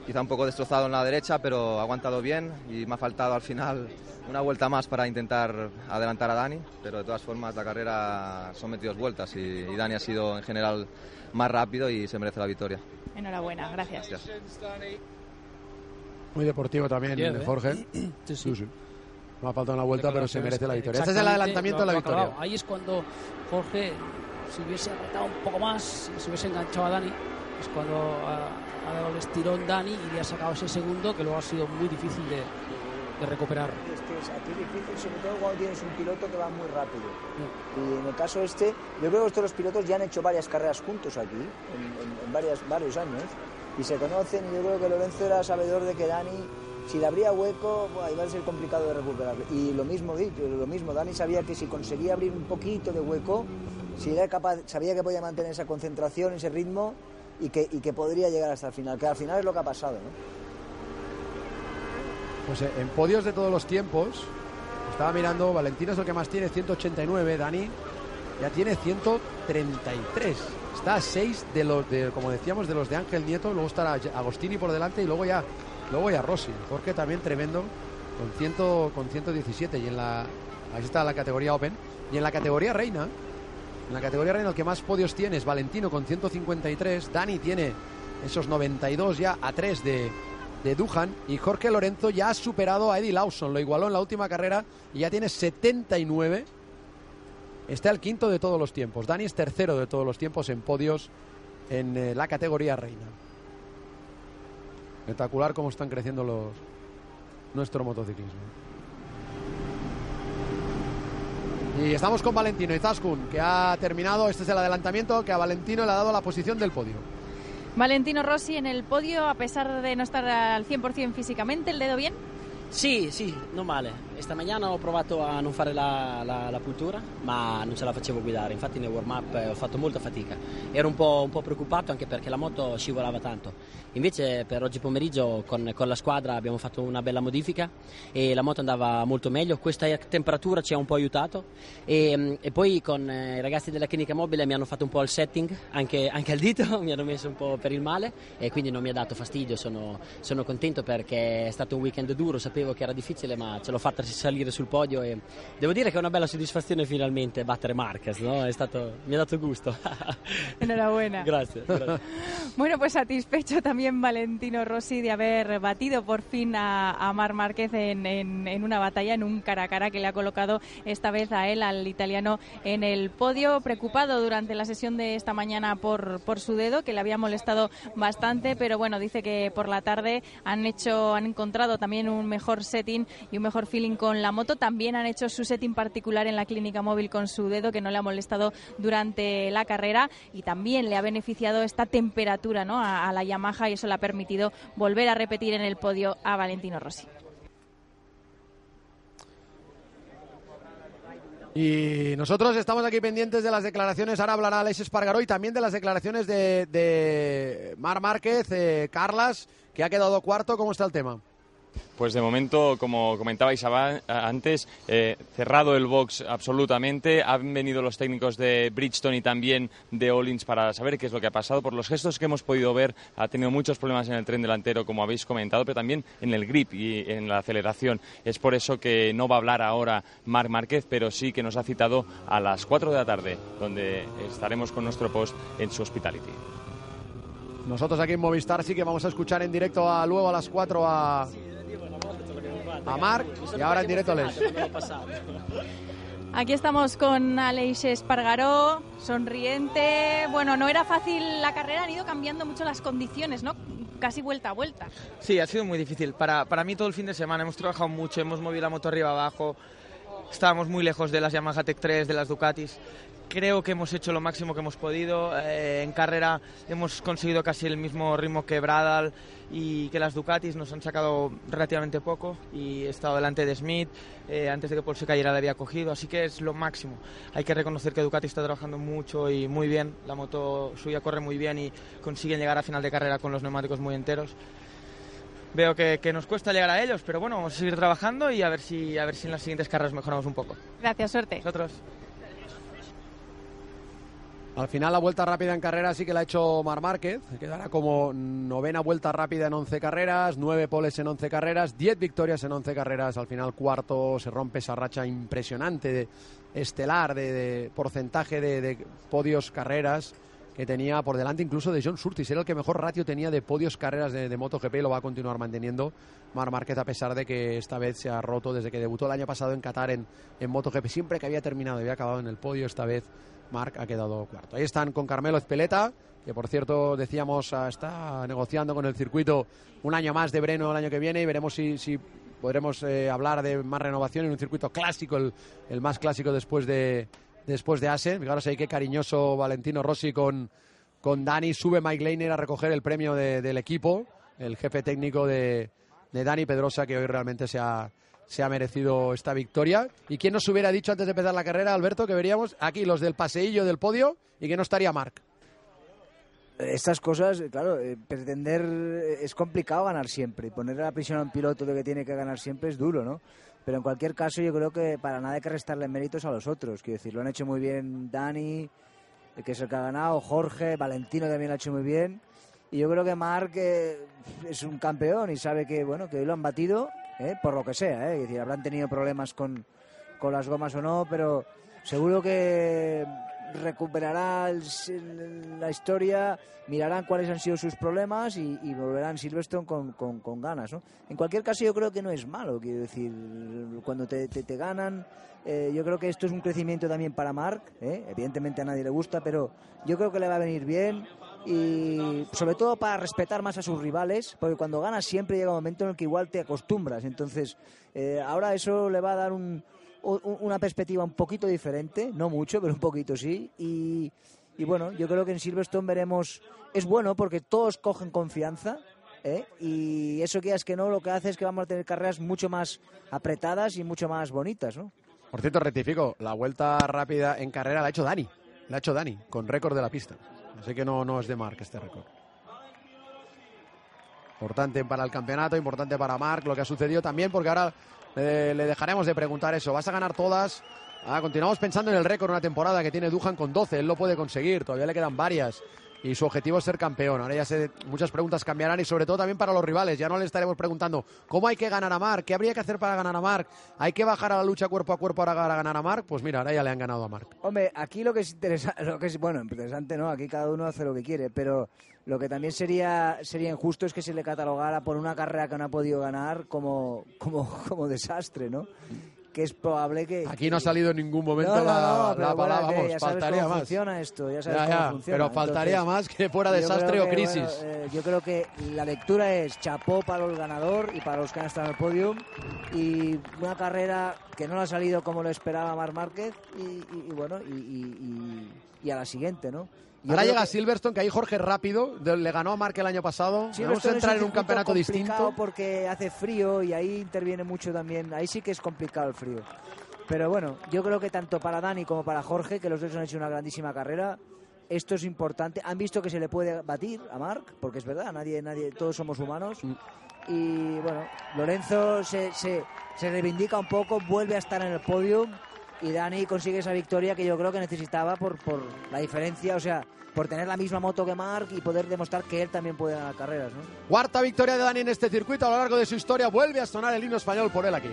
Quizá un poco destrozado en la derecha, pero ha aguantado bien y me ha faltado al final una vuelta más para intentar adelantar a Dani, pero de todas formas la carrera son 22 vueltas y, y Dani ha sido en general más rápido y se merece la victoria. Enhorabuena, gracias. Muy deportivo también, ¿eh? Jorge. Sí, sí. Me ha faltado una vuelta, pero se merece la victoria. Este es el adelantamiento de la victoria. clavado. Ahí es cuando Jorge, si hubiese apretado un poco más, si se hubiese enganchado a Dani, es cuando ha, ha dado el estirón Dani y le ha sacado ese segundo que luego ha sido muy difícil de, de recuperar. Es que es, aquí es difícil, sobre todo cuando tienes un piloto que va muy rápido. Y en el caso este, yo creo que estos los pilotos ya han hecho varias carreras juntos aquí, en, en- en varias, varios años, y se conocen. Y yo creo que Lorenzo era sabedor de que Dani, si le abría hueco, buah, iba a ser complicado de recuperar. Y lo mismo, lo mismo, Dani sabía que si conseguía abrir un poquito de hueco, si era capaz, sabía que podía mantener esa concentración, ese ritmo, y que, y que podría llegar hasta el final, que al final es lo que ha pasado, ¿no? Pues eh, en podios de todos los tiempos, estaba mirando, Valentino es el que más tiene, 189, Dani ya tiene 133. Está a 6 de los, de, como decíamos, de los de Ángel Nieto, luego estará Agostini por delante y luego ya, luego ya Rossi. Jorge también tremendo, con, 100, con 117 y en la, ahí está la categoría Open. Y en la categoría Reina, en la categoría Reina el que más podios tiene es Valentino con 153, Dani tiene esos 92 ya a 3 de, de Duhan y Jorge Lorenzo ya ha superado a Eddie Lawson, lo igualó en la última carrera y ya tiene 79. Está el quinto de todos los tiempos. Dani es tercero de todos los tiempos en podios en eh, la categoría reina. Espectacular cómo están creciendo los nuestro motociclismo. Y estamos con Valentino Izaskun, que ha terminado, este es el adelantamiento, que a Valentino le ha dado la posición del podio. Valentino Rossi en el podio, a pesar de no estar al 100% físicamente, ¿el dedo bien? Sì, sì, non male. E stamattina ho provato a non fare la, la, la puntura, ma non ce la facevo guidare. Infatti nel warm-up eh, ho fatto molta fatica. Ero un po', un po' preoccupato anche perché la moto scivolava tanto. Invece per oggi pomeriggio con, con la squadra abbiamo fatto una bella modifica e la moto andava molto meglio. Questa temperatura ci ha un po' aiutato e, mm, e poi con eh, i ragazzi della clinica mobile mi hanno fatto un po' il setting anche, anche al dito, mi hanno messo un po' per il male e quindi non mi ha dato fastidio. Sono, sono contento perché è stato un weekend duro, sapevo che era difficile ma ce l'ho fatta salire sul podio e devo dire che è una bella soddisfazione finalmente battere Marquez, ¿no? È stato, mi ha dato gusto. Enhorabuena. gracias, gracias. Bueno, pues satisfecho también Valentino Rossi de haber batido por fin a, a Mar Márquez en, en- en una batalla, en un cara a cara que le ha colocado esta vez a él, al italiano, en el podio. Preocupado durante la sesión de esta mañana por, por su dedo, que le había molestado bastante, pero bueno, dice que por la tarde han hecho, han encontrado también un mejor setting y un mejor feeling con la moto. También han hecho su setting particular en la clínica móvil con su dedo, que no le ha molestado durante la carrera y también le ha beneficiado esta temperatura ¿no? a, la Yamaha y eso le ha permitido volver a repetir en el podio a Valentino Rossi. Y nosotros estamos aquí pendientes de las declaraciones, ahora hablará Alex Espargaró y también de las declaraciones de, de Mar Márquez, eh, Carlas, que ha quedado cuarto, ¿cómo está el tema? Pues de momento, como comentabais aba- antes, eh, cerrado el box absolutamente. Han venido los técnicos de Bridgestone y también de Olins para saber qué es lo que ha pasado. Por los gestos que hemos podido ver, ha tenido muchos problemas en el tren delantero, como habéis comentado, pero también en el grip y en la aceleración. Es por eso que no va a hablar ahora Marc Márquez, pero sí que nos ha citado a las 4 de la tarde, donde estaremos con nuestro post en su hospitality. Nosotros aquí en Movistar sí que vamos a escuchar en directo a, luego a las 4 a, a Marc y ahora en directo Les. Aquí estamos con Aleix Espargaró, sonriente. Bueno, no era fácil la carrera, han ido cambiando mucho las condiciones, ¿no? Casi vuelta a vuelta. Sí, ha sido muy difícil. Para, para mí todo el fin de semana hemos trabajado mucho, hemos movido la moto arriba abajo, estábamos muy lejos de las Yamaha Tech 3, de las Ducatis. Creo que hemos hecho lo máximo que hemos podido. Eh, en carrera hemos conseguido casi el mismo ritmo que Bradal y que las Ducatis nos han sacado relativamente poco y he estado delante de Smith. eh, antes de que Paul se cayera le había cogido, así que es lo máximo. Hay que reconocer que Ducati está trabajando mucho y muy bien. La moto suya corre muy bien y consiguen llegar a final de carrera con los neumáticos muy enteros veo que, que nos cuesta llegar a ellos, pero bueno, vamos a seguir trabajando y a ver si, a ver si en las siguientes carreras mejoramos un poco. Gracias, suerte. Nosotros. Al final la vuelta rápida en carrera sí que la ha hecho Mar Márquez, quedará como novena vuelta rápida en 11 carreras, nueve poles en 11 carreras, 10 victorias en 11 carreras, al final cuarto se rompe esa racha impresionante de estelar de, porcentaje de, podios carreras que tenía por delante incluso de John Surtees, era el que mejor ratio tenía de podios carreras de, de MotoGP y lo va a continuar manteniendo Mar Márquez a pesar de que esta vez se ha roto desde que debutó el año pasado en Qatar en, en MotoGP, siempre que había terminado había acabado en el podio, esta vez Marc ha quedado cuarto. Ahí están con Carmelo Ezpeleta, que por cierto decíamos ah, está negociando con el circuito un año más de Breno el año que viene y veremos si, si podremos eh, hablar de más renovación en un circuito clásico, el, más clásico después de después de Asen. Fijaros ahí qué cariñoso Valentino Rossi con, con Dani. Sube Mike Leiner a recoger el premio de- del equipo, el jefe técnico de, de Dani Pedrosa, que hoy realmente se ha, se ha merecido esta victoria. ¿Y quién nos hubiera dicho antes de empezar la carrera, Alberto, que veríamos aquí los del paseillo del podio y que no estaría Marc? Estas cosas, claro, eh, pretender eh, es complicado ganar siempre. Poner la prisión a un piloto de que tiene que ganar siempre es duro, ¿no? Pero en cualquier caso, yo creo que para nada hay que restarle méritos a los otros. Quiero decir, lo han hecho muy bien Dani, eh, que es el que ha ganado, Jorge, Valentino también lo ha hecho muy bien. Y yo creo que Marc es un campeón y sabe que, bueno, que hoy lo han batido, eh, por lo que sea. Eh. Decir, habrán tenido problemas con, con las gomas o no, pero seguro que recuperará el- la historia, mirarán cuáles han sido sus problemas y, y volverán Silverstone con, con- ganas. ¿no? En cualquier caso, yo creo que no es malo, quiero decir, cuando te, te- ganan, eh, yo creo que esto es un crecimiento también para Marc, ¿eh? evidentemente a nadie le gusta, pero yo creo que le va a venir bien y sobre todo para respetar más a sus rivales, porque cuando ganas siempre llega un momento en el que igual te acostumbras, entonces eh, ahora eso le va a dar un, una perspectiva un poquito diferente, no mucho, pero un poquito sí. Y, y bueno, yo creo que en Silverstone veremos, es bueno porque todos cogen confianza. ¿eh? Y eso que es que no, lo que hace es que vamos a tener carreras mucho más apretadas y mucho más bonitas, ¿no? Por cierto, rectifico, la vuelta rápida en carrera la ha hecho Dani, la ha hecho Dani, con récord de la pista. Así que no, no es de Marc este récord. Importante para el campeonato, importante para Marc lo que ha sucedido también, porque ahora eh, le dejaremos de preguntar eso. ¿Vas a ganar todas? Ah, continuamos pensando en el récord una temporada que tiene Dujan con 12, él lo puede conseguir, todavía le quedan varias. Y su objetivo es ser campeón. Ahora ya sé, muchas preguntas cambiarán y sobre todo también para los rivales. Ya no le estaremos preguntando cómo hay que ganar a Marc, qué habría que hacer para ganar a Marc, hay que bajar a la lucha cuerpo a cuerpo para ganar a Marc. Pues mira, ahora ya le han ganado a Marc. Hombre, aquí lo que es interesante, lo que es, bueno, interesante no, aquí cada uno hace lo que quiere, pero lo que también sería, sería injusto es que se le catalogara por una carrera que no ha podido ganar como, como, como desastre, ¿no? Que es probable que... Aquí no ha salido en ningún momento No, la, no, la bueno, palabra, que vamos, ya sabes faltaría cómo más. funciona esto, ya sabes Ya, cómo ya, funciona. pero faltaría Entonces, más que fuera desastre creo o que, crisis. bueno, eh, yo creo que la lectura es chapó para el ganador y para los que han estado en el podium y una carrera que no le ha salido como lo esperaba Mar Márquez y, y- y bueno, y- y a la siguiente, ¿no? Ahora llega que- Silverstone, que ahí Jorge rápido, le ganó a Marc el año pasado. Vamos a entrar en un campeonato complicado distinto. porque hace frío y ahí interviene mucho también. Ahí sí que es complicado el frío. Pero bueno, yo creo que tanto para Dani como para Jorge, que los dos han hecho una grandísima carrera, esto es importante. Han visto que se le puede batir a Marc, porque es verdad, nadie, nadie, todos somos humanos. Y bueno, Lorenzo se, se, se reivindica un poco, vuelve a estar en el podio y Dani consigue esa victoria que yo creo que necesitaba por, por la diferencia, o sea, por tener la misma moto que Marc y poder demostrar que él también puede ganar carreras, ¿no? Cuarta victoria de Dani en este circuito a lo largo de su historia. Vuelve a sonar el himno español por él aquí.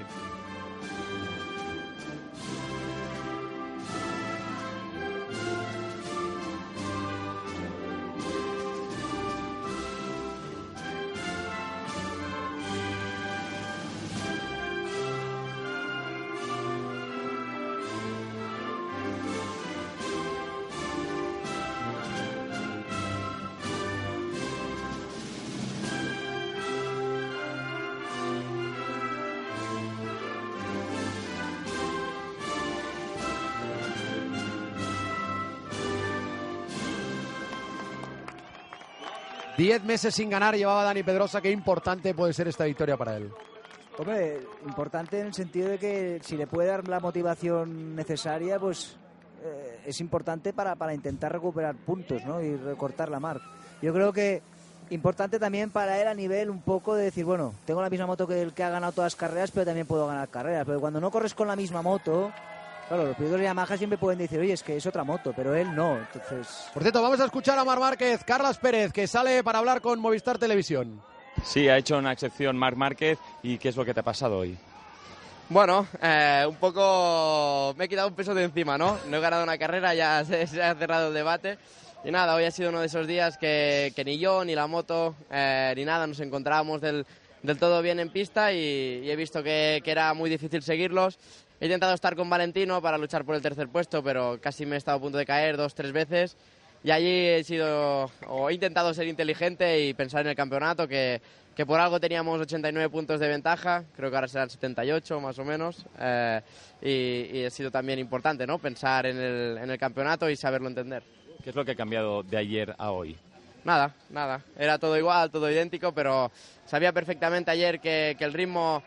Diez meses sin ganar llevaba Dani Pedrosa. Qué importante puede ser esta victoria para él. Hombre, importante en el sentido de que si le puede dar la motivación necesaria, pues eh, es importante para, para intentar recuperar puntos ¿no? y recortar la marca. Yo creo que importante también para él a nivel un poco de decir, bueno, tengo la misma moto que el que ha ganado todas las carreras, pero también puedo ganar carreras. Pero cuando no corres con la misma moto, claro, los pilotos de Yamaha siempre pueden decir, oye, es que es otra moto, pero él no. Entonces, Por cierto, vamos a escuchar a Mar Márquez, Carlas Pérez, que sale para hablar con Movistar Televisión. Sí, ha hecho una excepción Marc Márquez. ¿Y qué es lo que te ha pasado hoy? Bueno, eh, un poco me he quitado un peso de encima, ¿no? No he ganado una carrera, ya se, se ha cerrado el debate. Y nada, hoy ha sido uno de esos días que, que ni yo, ni la moto, eh, ni nada nos encontrábamos del, del todo bien en pista y, y he visto que, que era muy difícil seguirlos. He intentado estar con Valentino para luchar por el tercer puesto, pero casi me he estado a punto de caer dos, tres veces. Y allí he sido, o he intentado ser inteligente y pensar en el campeonato, que, que por algo teníamos 89 puntos de ventaja, creo que ahora serán 78 más o menos, eh, y, y ha sido también importante, ¿no? Pensar en el, en el campeonato y saberlo entender. ¿Qué es lo que ha cambiado de ayer a hoy? Nada, nada, era todo igual, todo idéntico, pero sabía perfectamente ayer que, que el ritmo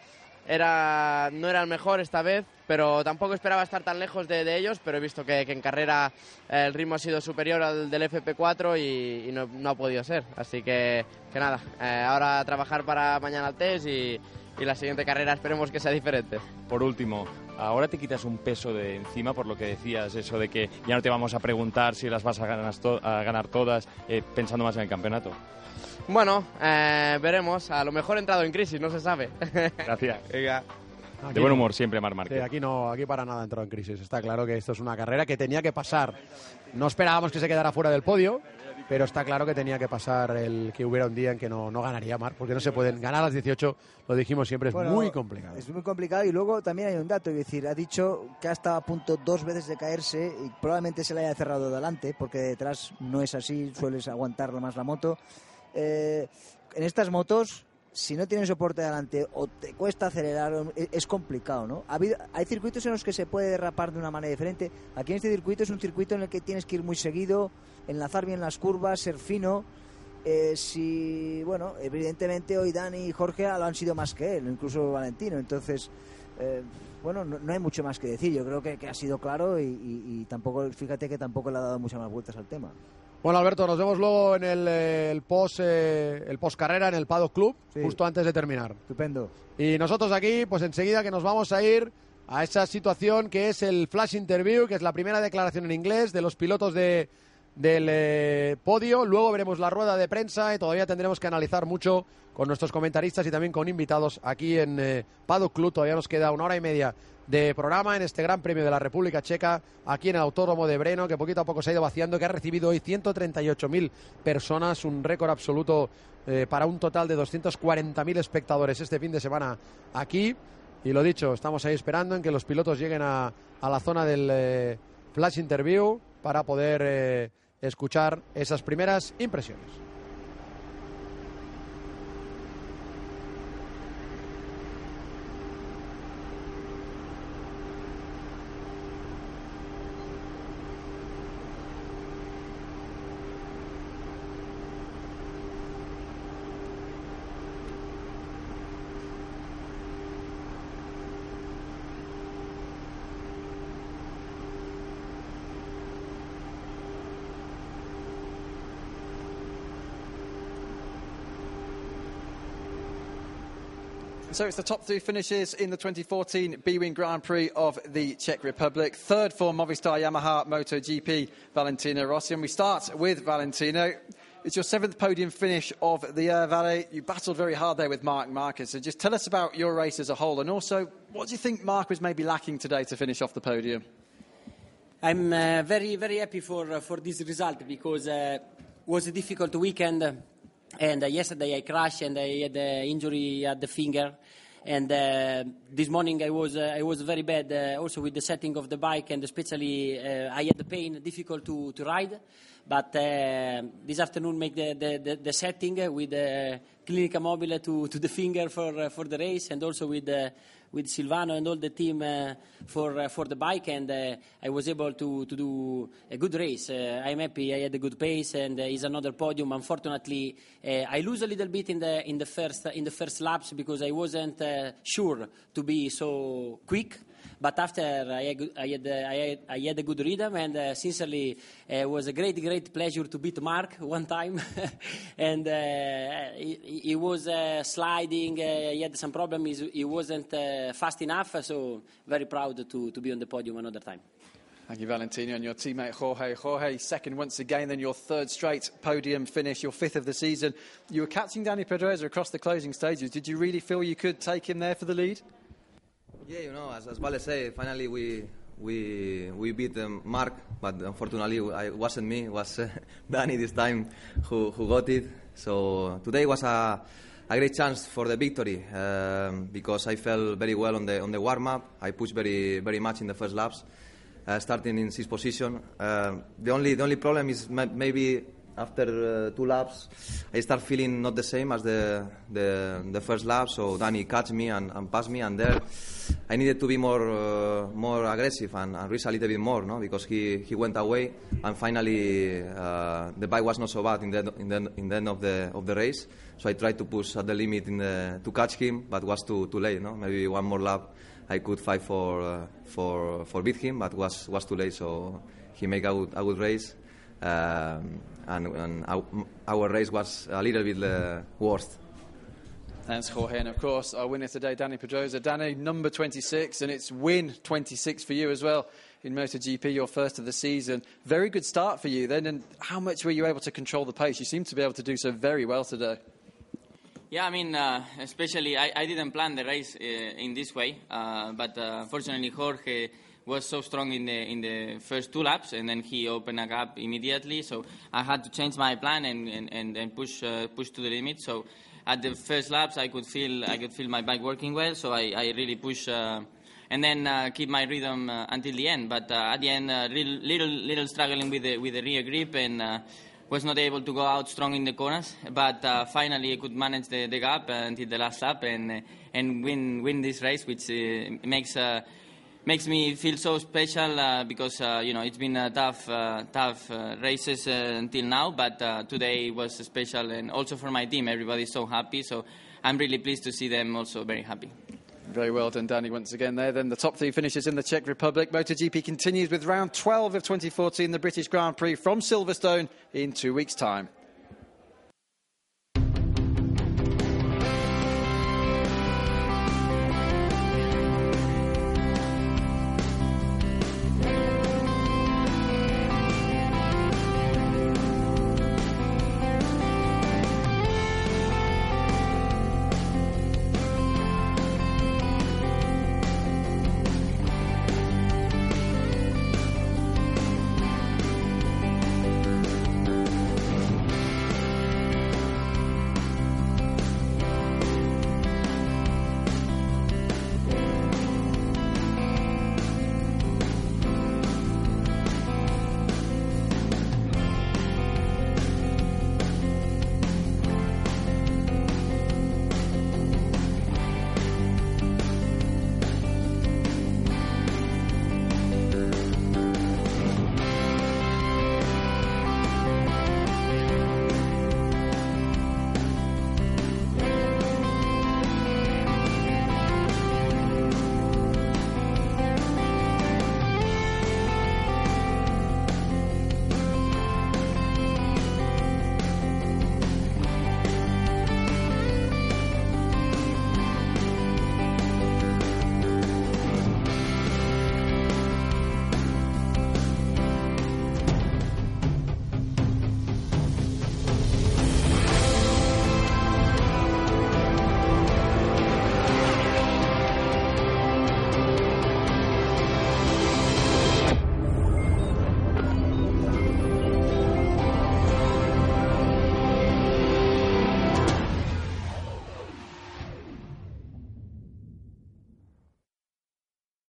era, no era el mejor esta vez, pero tampoco esperaba estar tan lejos de, de ellos, pero he visto que, que en carrera eh, el ritmo ha sido superior al del FP4 y, no, ha podido ser. Así que, que nada, eh, ahora trabajar para mañana el test y, y la siguiente carrera esperemos que sea diferente. Por último, ahora te quitas un peso de encima por lo que decías, eso de que ya no te vamos a preguntar si las vas a ganar, to- a ganar todas, eh, pensando más en el campeonato. Bueno, eh, veremos, a lo mejor he entrado en crisis, no se sabe. Gracias. Venga. Aquí De buen humor siempre, Marc Sí, Márquez. aquí no, aquí para nada ha entrado en crisis. Está claro que esto es una carrera que tenía que pasar. No esperábamos que se quedara fuera del podio, pero está claro que tenía que pasar el que hubiera un día en que no, no ganaría Mar, porque no se pueden ganar a las 18, lo dijimos siempre, es Bueno, muy complicado. Es muy complicado y luego también hay un dato, es decir, ha dicho que ha estado a punto dos veces de caerse y probablemente se le haya cerrado delante porque detrás no es así, sueles aguantar más la moto. Eh, en estas motos, si no tienes soporte delante o te cuesta acelerar, e- es complicado, ¿no? Ha habido- hay circuitos en los que se puede derrapar de una manera diferente. Aquí en este circuito es un circuito en el que tienes que ir muy seguido, enlazar bien las curvas, ser fino. Eh, si, bueno, evidentemente hoy Dani y Jorge lo han sido más que él, incluso Valentino. Entonces, eh, bueno, no, no hay mucho más que decir. Yo creo que, que ha sido claro y, y- y tampoco, fíjate que tampoco le ha dado muchas más vueltas al tema. Bueno, Alberto, nos vemos luego en el, eh, el post eh, el post carrera en el Paddock Club, justo antes de terminar. Estupendo. Y nosotros aquí, pues enseguida que nos vamos a ir a esa situación que es el flash interview, que es la primera declaración en inglés de los pilotos de, del eh, podio. Luego veremos la rueda de prensa y todavía tendremos que analizar mucho con nuestros comentaristas y también con invitados aquí en eh, Club. Todavía nos queda una hora y media de programa en este Gran Premio de la República Checa, aquí en el Autódromo de Breno, que poquito a poco se ha ido vaciando, que ha recibido hoy 138.000 personas, un récord absoluto eh, para un total de 240.000 espectadores este fin de semana aquí. Y lo dicho, estamos ahí esperando en que los pilotos lleguen a, a la zona del eh, flash interview para poder eh, escuchar esas primeras impresiones. So it's the top three finishes in the 2014 B-Wing Grand Prix of the Czech Republic. Third for Movistar Yamaha MotoGP, Valentino Rossi. And we start with Valentino. It's your seventh podium finish of the Air Valley. You battled very hard there with Mark Marquez. So just tell us about your race as a whole. And also, what do you think Mark was maybe lacking today to finish off the podium? I'm uh, very, very happy for, uh, for this result because uh, it was a difficult weekend. And uh, yesterday I crashed and I had an injury at the finger. And uh, this morning I was uh, I was very bad uh, also with the setting of the bike and especially uh, I had the pain difficult to, to ride. But uh, this afternoon make the, the, the, the setting with the Clinica Mobile to, to the finger for for the race and also with uh, with Silvano and all the team uh, for uh, for the bike and uh, I was able to, to do a good race. Uh, I'm happy. I had a good pace and uh, it's another podium. Unfortunately, uh, I lose a little bit in the in the first in the first laps because I wasn't sure to be so quick. But after I had, I had, uh, I had, I had a good rhythm, and uh, sincerely, uh, it was a great, great pleasure to beat Mark one time. and uh, he, he was uh, sliding, uh, he had some problems, he wasn't uh, fast enough, so very proud to, to be on the podium another time. Thank you, Valentino, and your teammate Jorge. Jorge, second once again, then your third straight podium finish, your fifth of the season. You were catching Danny Pedrosa across the closing stages. Did you really feel you could take him there for the lead? Yeah, you know, as, as Vale said, finally we we we beat um, Mark, but unfortunately it wasn't me, it was uh, Danny this time who, who got it. So today was a, a great chance for the victory um, because I felt very well on the on the warm up. I pushed very very much in the first laps, uh, starting in sixth position. Uh, the only the only problem is ma- maybe after uh, two laps, I start feeling not the same as the the, the first lap. So Danny catch me and, and pass me, and there I needed to be more uh, more aggressive and, and risk a little bit more, no? Because he, he went away, and finally uh, the bike was not so bad in the in the, in the end of the of the race. So I tried to push at the limit in the, to catch him, but was too too late, no? Maybe one more lap. I could fight for uh, for for beat him, but was was too late. So he made a good, a good race, um, and, and our, our race was a little bit uh, worse. Thanks, Jorge. And of course, our winner today, Danny Pedrosa. Danny, number 26, and it's win 26 for you as well in MotoGP, your first of the season. Very good start for you then. And how much were you able to control the pace? You seem to be able to do so very well today. Yeah, I mean, uh, especially I, I didn't plan the race uh, in this way, uh, but uh, fortunately Jorge was so strong in the in the first two laps, and then he opened a gap immediately. So I had to change my plan and and, and, push uh, push to the limit. So at the first laps, I could feel I could feel my bike working well. So I, I really push. Uh, and then uh, keep my rhythm uh, until the end, but uh, at the end, uh, little, little little struggling with the with the rear grip and uh, was not able to go out strong in the corners, but uh, finally I could manage the, the gap until the last lap and and win win this race, which makes makes me feel so special uh, because uh, you know it's been a tough uh, tough uh, races uh, until now, but uh, today was special and also for my team, everybody's so happy. So I'm really pleased to see them also very happy. Very well done, Danny, once again there. Then the top three finishes in the Czech Republic. MotoGP continues with round 12 of 2014, the British Grand Prix from Silverstone in two weeks' time.